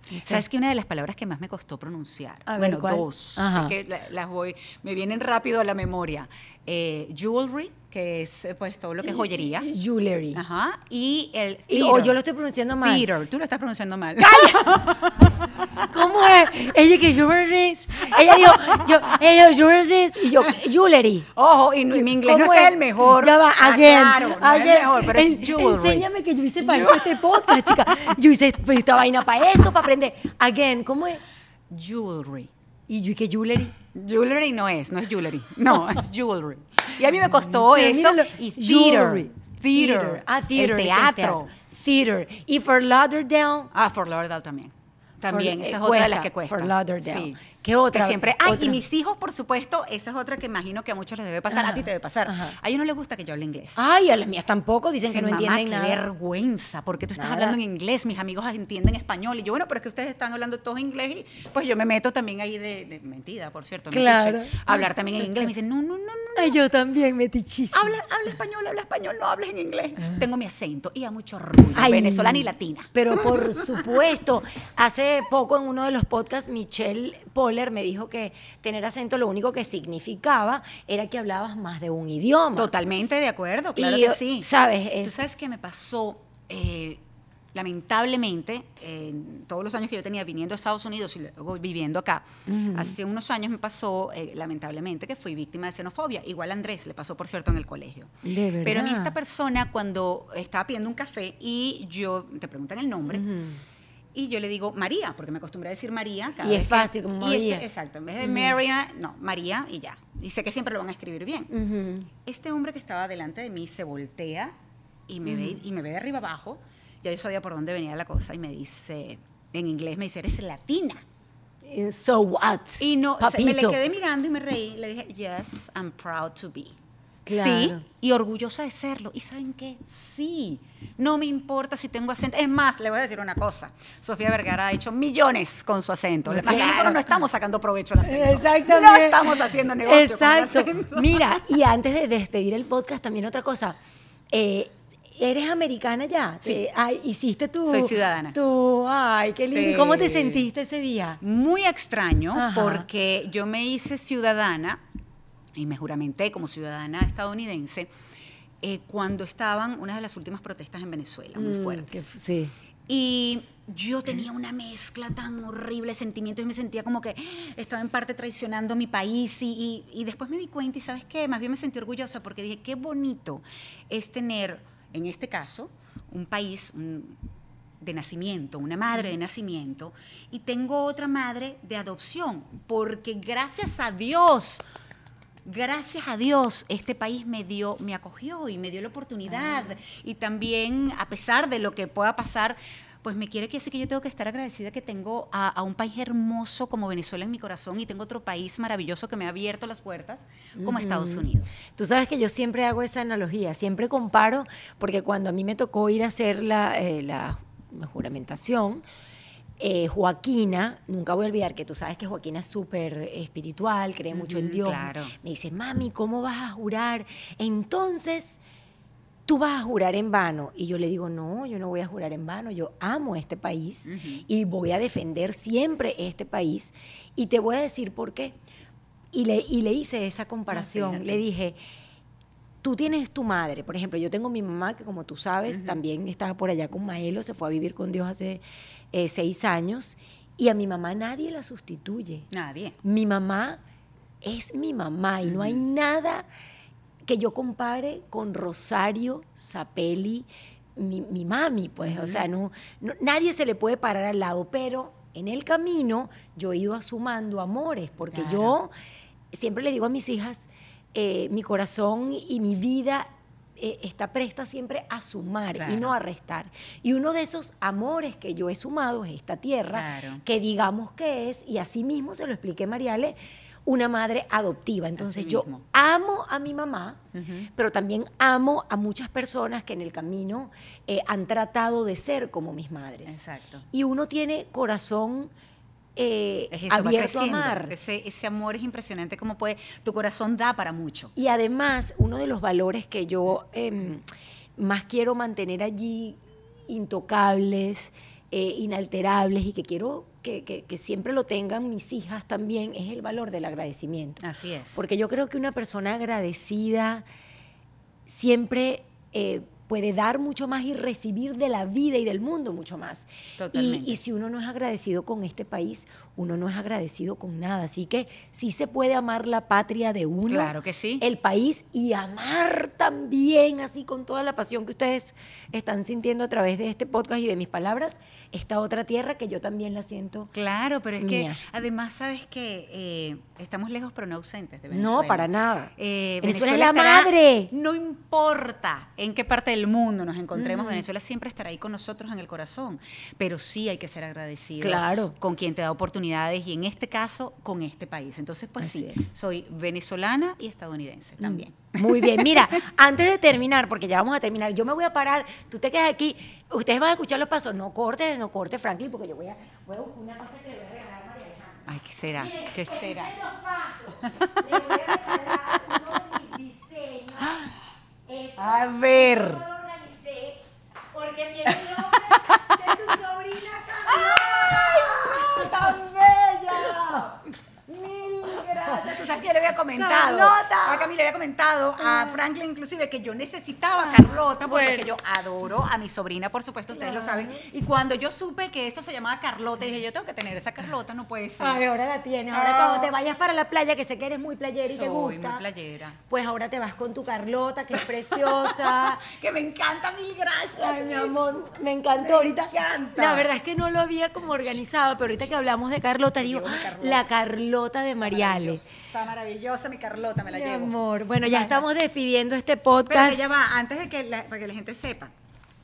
S1: no sé.
S2: ¿Sabes que una de las palabras que más me costó pronunciar?
S1: A
S2: bueno, dos. Es que la- las voy, me vienen rápido a la memoria. Eh, jewelry, que es eh, pues todo lo que es joyería.
S1: Jewelry.
S2: Ajá. Y el
S1: Y- o yo lo estoy pronunciando mal.
S2: Theater. Tú lo estás pronunciando mal.
S1: ¿Cómo es? Ella que jewelry. Ella dijo, yo, ella jewelry y yo, jewelry.
S2: Ojo, y, mi inglés no es
S1: ¿Cómo
S2: que es el mejor.
S1: Ya va,
S2: Ah,
S1: again.
S2: claro, no es
S1: again.
S2: el mejor, pero es jewelry.
S1: Enséñame que yo hice para este podcast, chica. Yo hice esta vaina para esto, para aprender. Again, ¿cómo es?
S2: Jewelry.
S1: Y yo, ¿y qué jewelry?
S2: Jewelry no es, no es jewelry. No, es jewelry. Y a mí me costó eso.
S1: míralo,
S2: Y
S1: jewelry.
S2: theater. Theater.
S1: Ah, theater.
S2: El teatro.
S1: Theater. Y for Lauderdale.
S2: Ah, Fort Lauderdale también. También,
S1: For-
S2: esa es
S1: eh,
S2: otra de
S1: cuesta,
S2: las que cuesta.
S1: Fort Lauderdale.
S2: Sí.
S1: ¿Qué otra?
S2: Que siempre. Ay,
S1: otra?
S2: y mis hijos, por supuesto, esa es otra que imagino que a muchos les debe pasar.
S1: Ajá,
S2: A ti te debe pasar.
S1: ajá.
S2: A ellos no les gusta que yo hable inglés.
S1: Ay, a las mías tampoco. Dicen que no
S2: mamá,
S1: entienden
S2: qué
S1: nada.
S2: vergüenza, porque tú estás
S1: Nada.
S2: hablando en inglés, mis amigos entienden español. Y yo, bueno, pero es que ustedes están hablando todos inglés y pues yo me meto también ahí de, de mentira, por cierto.
S1: Claro.
S2: hablar también en inglés. Me dicen, no, no, no, no.
S1: Ay, yo también, metichísima.
S2: Habla, habla español, habla español, no hables en inglés. Tengo mi acento y a mucho orgullo,
S1: Ay,
S2: venezolana y latina.
S1: Pero por supuesto, hace poco en uno de los podcasts, Michelle Me dijo que tener acento lo único que significaba era que hablabas más de un idioma.
S2: Totalmente de acuerdo, claro
S1: Y,
S2: que sí.
S1: ¿sabes?
S2: Tú
S1: Es-
S2: sabes que me pasó, eh, lamentablemente, en todos los años que yo tenía viniendo a Estados Unidos y luego viviendo acá, hace unos años me pasó, eh, lamentablemente, que fui víctima de xenofobia. Igual a Andrés le pasó, por cierto, en el colegio.
S1: De
S2: Pero a mí esta persona, cuando estaba pidiendo un café y yo, te preguntan el nombre, y yo le digo María, porque me acostumbré a decir María. cada
S1: Y es
S2: vez que-
S1: fácil, como
S2: y este-
S1: María.
S2: exacto, en vez de María, no, María y ya. Y sé que siempre lo van a escribir bien. Este hombre que estaba delante de mí se voltea y me, ve, y me ve de arriba abajo. Ya yo sabía por dónde venía la cosa y me dice, en inglés me dice, eres latina.
S1: Eh, So what?
S2: Y no, se- me le
S1: Papito.
S2: quedé mirando y me reí. Le dije, yes, I'm proud to be.
S1: Claro.
S2: Sí, y orgullosa de serlo. ¿Y saben qué? Sí, no me importa si tengo acento. Es más, le voy a decir una cosa. Sofía Vergara ha hecho millones con su acento. Nosotros no estamos sacando provecho al acento.
S1: Exactamente.
S2: No estamos haciendo negocio
S1: Exacto.
S2: con el acento.
S1: Mira, y antes de despedir el podcast, también otra cosa. Eh, ¿Eres americana ya?
S2: Sí.
S1: Ay, hiciste tu...
S2: Soy ciudadana.
S1: Tu, ay, qué lindo. ¿Y
S2: Sí.
S1: ¿Cómo te sentiste ese día?
S2: muy extraño
S1: Ajá.
S2: porque yo me hice ciudadana y me juramenté como ciudadana estadounidense eh, cuando estaban unas de las últimas protestas en Venezuela, muy
S1: Mm,
S2: fuertes.
S1: que sí.
S2: Y yo tenía una mezcla tan horrible de sentimientos y me sentía como que estaba en parte traicionando mi país y, y- y después me di cuenta y sabes qué, más bien me sentí orgullosa porque dije, qué bonito es tener, en este caso, un país un- de nacimiento, una madre de nacimiento y tengo otra madre de adopción, porque gracias a Dios, gracias a Dios, este país me dio, me acogió y me dio la oportunidad. Y también, a pesar de lo que pueda pasar, pues me quiere que decir que yo tengo que estar agradecida que tengo a, a un país hermoso como Venezuela en mi corazón y tengo otro país maravilloso que me ha abierto las puertas como Estados Unidos.
S1: Tú sabes que yo siempre hago esa analogía, siempre comparo, porque cuando a mí me tocó ir a hacer la, eh, la juramentación, eh, Joaquina, nunca voy a olvidar que tú sabes que Joaquina es súper espiritual, cree mucho en Dios.
S2: claro.
S1: Me dice, mami, ¿cómo vas a jurar? Entonces, tú vas a jurar en vano. Y yo le digo, no, yo no voy a jurar en vano, yo amo este país y voy a defender siempre este país. Y te voy a decir por qué. Y le, y le hice esa comparación.
S2: fíjate.
S1: le dije, tú tienes tu madre, por ejemplo, yo tengo mi mamá que como tú sabes, también estaba por allá con Maelo, se fue a vivir con Dios hace eh, seis años, y a mi mamá nadie la sustituye.
S2: Nadie.
S1: Mi mamá es mi mamá y no hay nada que yo compare con Rosario Zapelli, mi, mi mami, pues, o sea, no, no- nadie se le puede parar al lado, pero en el camino yo he ido asumando amores, porque
S2: Claro.
S1: yo siempre le digo a mis hijas, eh, mi corazón y mi vida eh, está presta siempre a sumar y no a restar. Y uno de esos amores que yo he sumado es esta tierra,
S2: Claro.
S1: que digamos que es, y así mismo se lo expliqué Mariale, una madre adoptiva. Entonces yo amo a mi mamá, pero también amo a muchas personas que en el camino eh, han tratado de ser como mis madres.
S2: Exacto.
S1: Y uno tiene corazón eh,
S2: Es eso, va
S1: abierto a amar.
S2: Ese, ese amor es impresionante como puede, tu corazón da para mucho.
S1: Y además, uno de los valores que yo em, más quiero mantener allí intocables, eh, inalterables y que quiero que, que- que siempre lo tengan mis hijas también es el valor del agradecimiento.
S2: Así es.
S1: Porque yo creo que una persona agradecida siempre eh, puede dar mucho más y recibir de la vida y del mundo mucho más. Y, y si uno no es agradecido con este país, uno no es agradecido con nada. Así que sí se puede amar la patria de uno,
S2: Claro que sí.
S1: el país y amar también, así con toda la pasión que ustedes están sintiendo a través de este podcast y de mis palabras, esta otra tierra que yo también la siento.
S2: Claro, pero es que además sabes que eh, estamos lejos pero no ausentes de Venezuela.
S1: No, para nada.
S2: Eh,
S1: Venezuela es la
S2: estará-
S1: madre.
S2: No importa en qué parte del mundo nos encontremos. Venezuela siempre estará ahí con nosotros en el corazón. Pero sí hay que ser agradecido
S1: Claro.
S2: con quien te da oportunidades y en este caso con este país. Entonces, pues
S1: Así
S2: sí,
S1: es.
S2: soy venezolana y estadounidense también.
S1: Muy bien, mira, antes de terminar, porque ya vamos a terminar, yo me voy a parar, tú te quedas aquí, ustedes van a escuchar los pasos, no corte, no corte, Franklin, porque yo voy a, voy a una cosa que le voy a regalar a María Alejandra.
S2: Ay, ¿qué será?
S1: Miren,
S2: ¿Qué será?
S1: los pasos. Le voy a regalar uno de mis diseños. Esto
S2: A ver.
S1: Yo lo organicé porque tiene el nombre de tu sobrina Carla.
S2: ¡Tan bella! Mil gracias. Tú sabes que yo le había comentado.
S1: Carlota.
S2: A Camila le había comentado, a Franklin inclusive, que yo necesitaba a Carlota, porque
S1: bueno.
S2: yo adoro a mi sobrina, por supuesto, ustedes lo saben. Y cuando yo supe que esto se llamaba Carlota, dije, yo tengo que tener esa Carlota, no puede ser.
S1: Ay, ahora la tienes. Ahora
S2: Ah.
S1: cuando te vayas para la playa, que sé que eres muy playera y te
S2: Soy
S1: gusta.
S2: muy playera.
S1: Pues ahora te vas con tu Carlota, que es preciosa.
S2: Que me encanta, mil gracias.
S1: Ay, mi amor, me encantó ahorita.
S2: encanta.
S1: La verdad es que no lo había como organizado, pero ahorita que hablamos de Carlota, digo,
S2: Carlota.
S1: la Carlota de Mariales.
S2: Maravillosa mi Carlota, me la
S1: Mi
S2: llevo.
S1: amor, bueno, ya estamos despidiendo este
S2: Pero
S1: podcast.
S2: ya va, antes de que la, para que la gente sepa.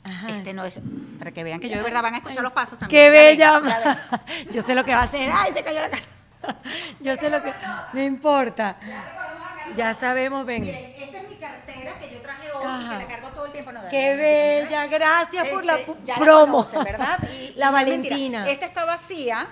S1: Ajá.
S2: Este no es, para que vean que yo de verdad van a escuchar los pasos también.
S1: ¡Qué bella!
S2: ven.
S1: Yo sé lo que va a hacer. ¡Ay, se cayó la cara! Yo sé lo que... No importa. Ya sabemos, ven.
S2: Miren, esta es mi cartera que yo traje hoy
S1: Ajá.
S2: que la cargo todo el tiempo. No,
S1: ¡Qué
S2: no,
S1: bella! Gracias por la
S2: Este, la
S1: promo.
S2: conocen, ¿verdad? Y-
S1: La
S2: y.
S1: Valentina.
S2: Esta está vacía.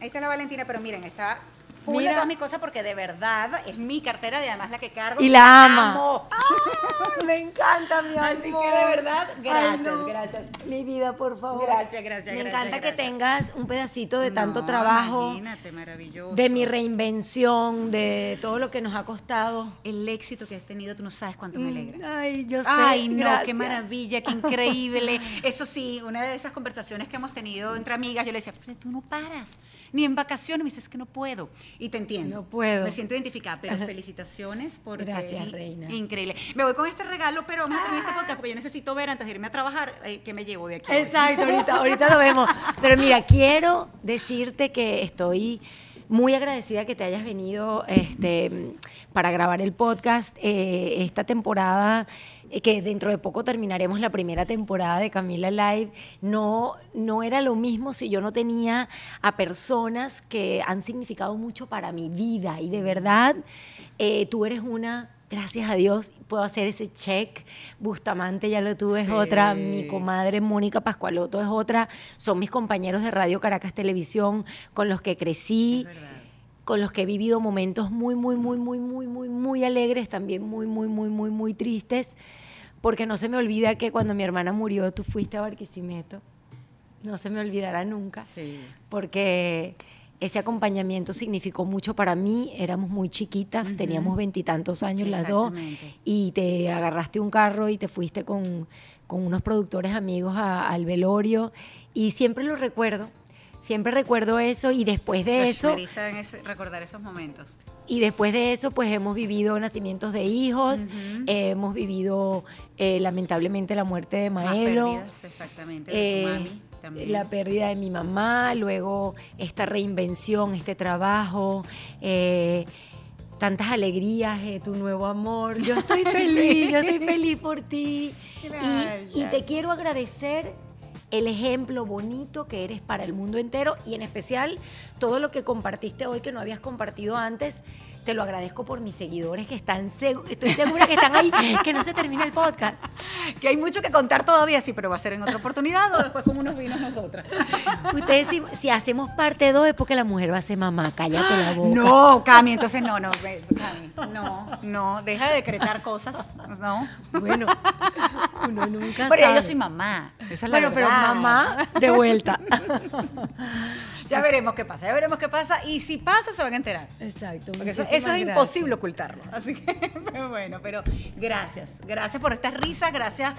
S2: Esta es la Valentina, pero miren, está full
S1: Mira.
S2: de todas mis cosas porque de verdad es mi cartera y además la que cargo.
S1: Y la ama.
S2: amo.
S1: ¡Ay, me encanta, mi amor!
S2: Así que de verdad, gracias, gracias.
S1: Mi vida, por favor.
S2: Gracias, gracias,
S1: Me
S2: gracias,
S1: encanta que
S2: gracias.
S1: tengas un pedacito de tanto
S2: No,
S1: trabajo,
S2: Imagínate, maravilloso.
S1: de mi reinvención, de todo lo que nos ha costado.
S2: El éxito que has tenido, tú no sabes cuánto me alegra.
S1: Ay, yo sé.
S2: Ay, no, qué
S1: gracias.
S2: maravilla, qué increíble. Eso sí, una de esas conversaciones que hemos tenido entre amigas, yo le decía, pero tú no paras, ni en vacaciones, me dices que no puedo. Y te entiendo.
S1: No puedo.
S2: Me siento identificada, pero felicitaciones porque
S1: Gracias, reina.
S2: Increíble. Me voy con este regalo, pero vamos a terminar este podcast porque yo necesito ver antes de irme a trabajar eh, qué me llevo de aquí.
S1: Exacto, ahorita, ahorita lo vemos. Pero mira, quiero decirte que estoy muy agradecida que te hayas venido este, para grabar el podcast. Eh, esta temporada que dentro de poco terminaremos la primera temporada de Camila Live, no, no era lo mismo si yo no tenía a personas que han significado mucho para mi vida. Y de verdad, eh, tú eres una gracias a Dios puedo hacer ese check. Bustamante ya lo tuve, es otra. Mi comadre Mónica Pascualoto es otra. Son mis compañeros de Radio Caracas Televisión con los que crecí, con los que he vivido momentos muy, muy, muy, muy, muy, muy, muy alegres, también muy, muy, muy, muy, muy tristes. Porque no se me olvida que cuando mi hermana murió, tú fuiste a Barquisimeto. No se me olvidará nunca.
S2: Sí.
S1: Porque ese acompañamiento significó mucho para mí. Éramos muy chiquitas, teníamos veintitantos años las dos, y te agarraste un carro y te fuiste con, con unos productores amigos al velorio. Y siempre lo recuerdo, siempre recuerdo eso y después de eso...
S2: En recordar esos momentos.
S1: Y después de eso, pues hemos vivido nacimientos de hijos, hemos vivido eh, lamentablemente la muerte de Maelo.
S2: exactamente, de tu
S1: eh, mami la pérdida de mi mamá, luego esta reinvención, este trabajo, eh, tantas alegrías, de tu nuevo amor. Yo estoy feliz, yo estoy feliz por ti. Y, y, te quiero agradecer el ejemplo bonito que eres para el mundo entero y en especial todo lo que compartiste hoy que no habías compartido antes te lo agradezco por mis seguidores que están, estoy segura que están ahí, que no se termina el podcast.
S2: Que hay mucho que contar todavía, sí, pero va a ser en otra oportunidad o después como unos vinos nosotras.
S1: Ustedes, si, hacemos parte dos es porque la mujer va a ser mamá, cállate la boca.
S2: No, Cami, entonces no, no, Cami, no, no, deja de decretar cosas, no.
S1: Bueno, uno nunca
S2: pero
S1: sabe.
S2: yo soy mamá, esa es
S1: la
S2: bueno,
S1: pero mamá de vuelta.
S2: ya veremos qué pasa, ya veremos qué pasa y si pasa se van a enterar.
S1: Exacto.
S2: Porque eso, es imposible ocultarlo. Así que, bueno, pero gracias, gracias por estas risas, gracias,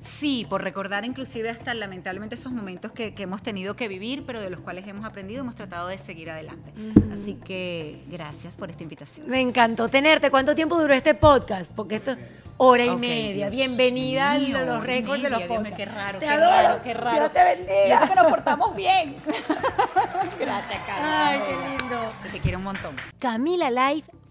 S2: sí, por recordar inclusive hasta lamentablemente esos momentos que, hemos tenido que vivir, pero de los cuales hemos aprendido, hemos tratado de seguir adelante. Así que gracias por esta invitación.
S1: Me encantó tenerte. ¿Cuánto tiempo duró este podcast? Porque esto hora y media. Bienvenida a los récords de los podcasts.
S2: qué raro,
S1: te
S2: qué
S1: adoro.
S2: raro, qué raro.
S1: Dios te bendiga.
S2: Y eso que nos portamos bien. Gracias, Carlos.
S1: Ay, qué lindo.
S2: te quiero un montón.
S1: Camila Life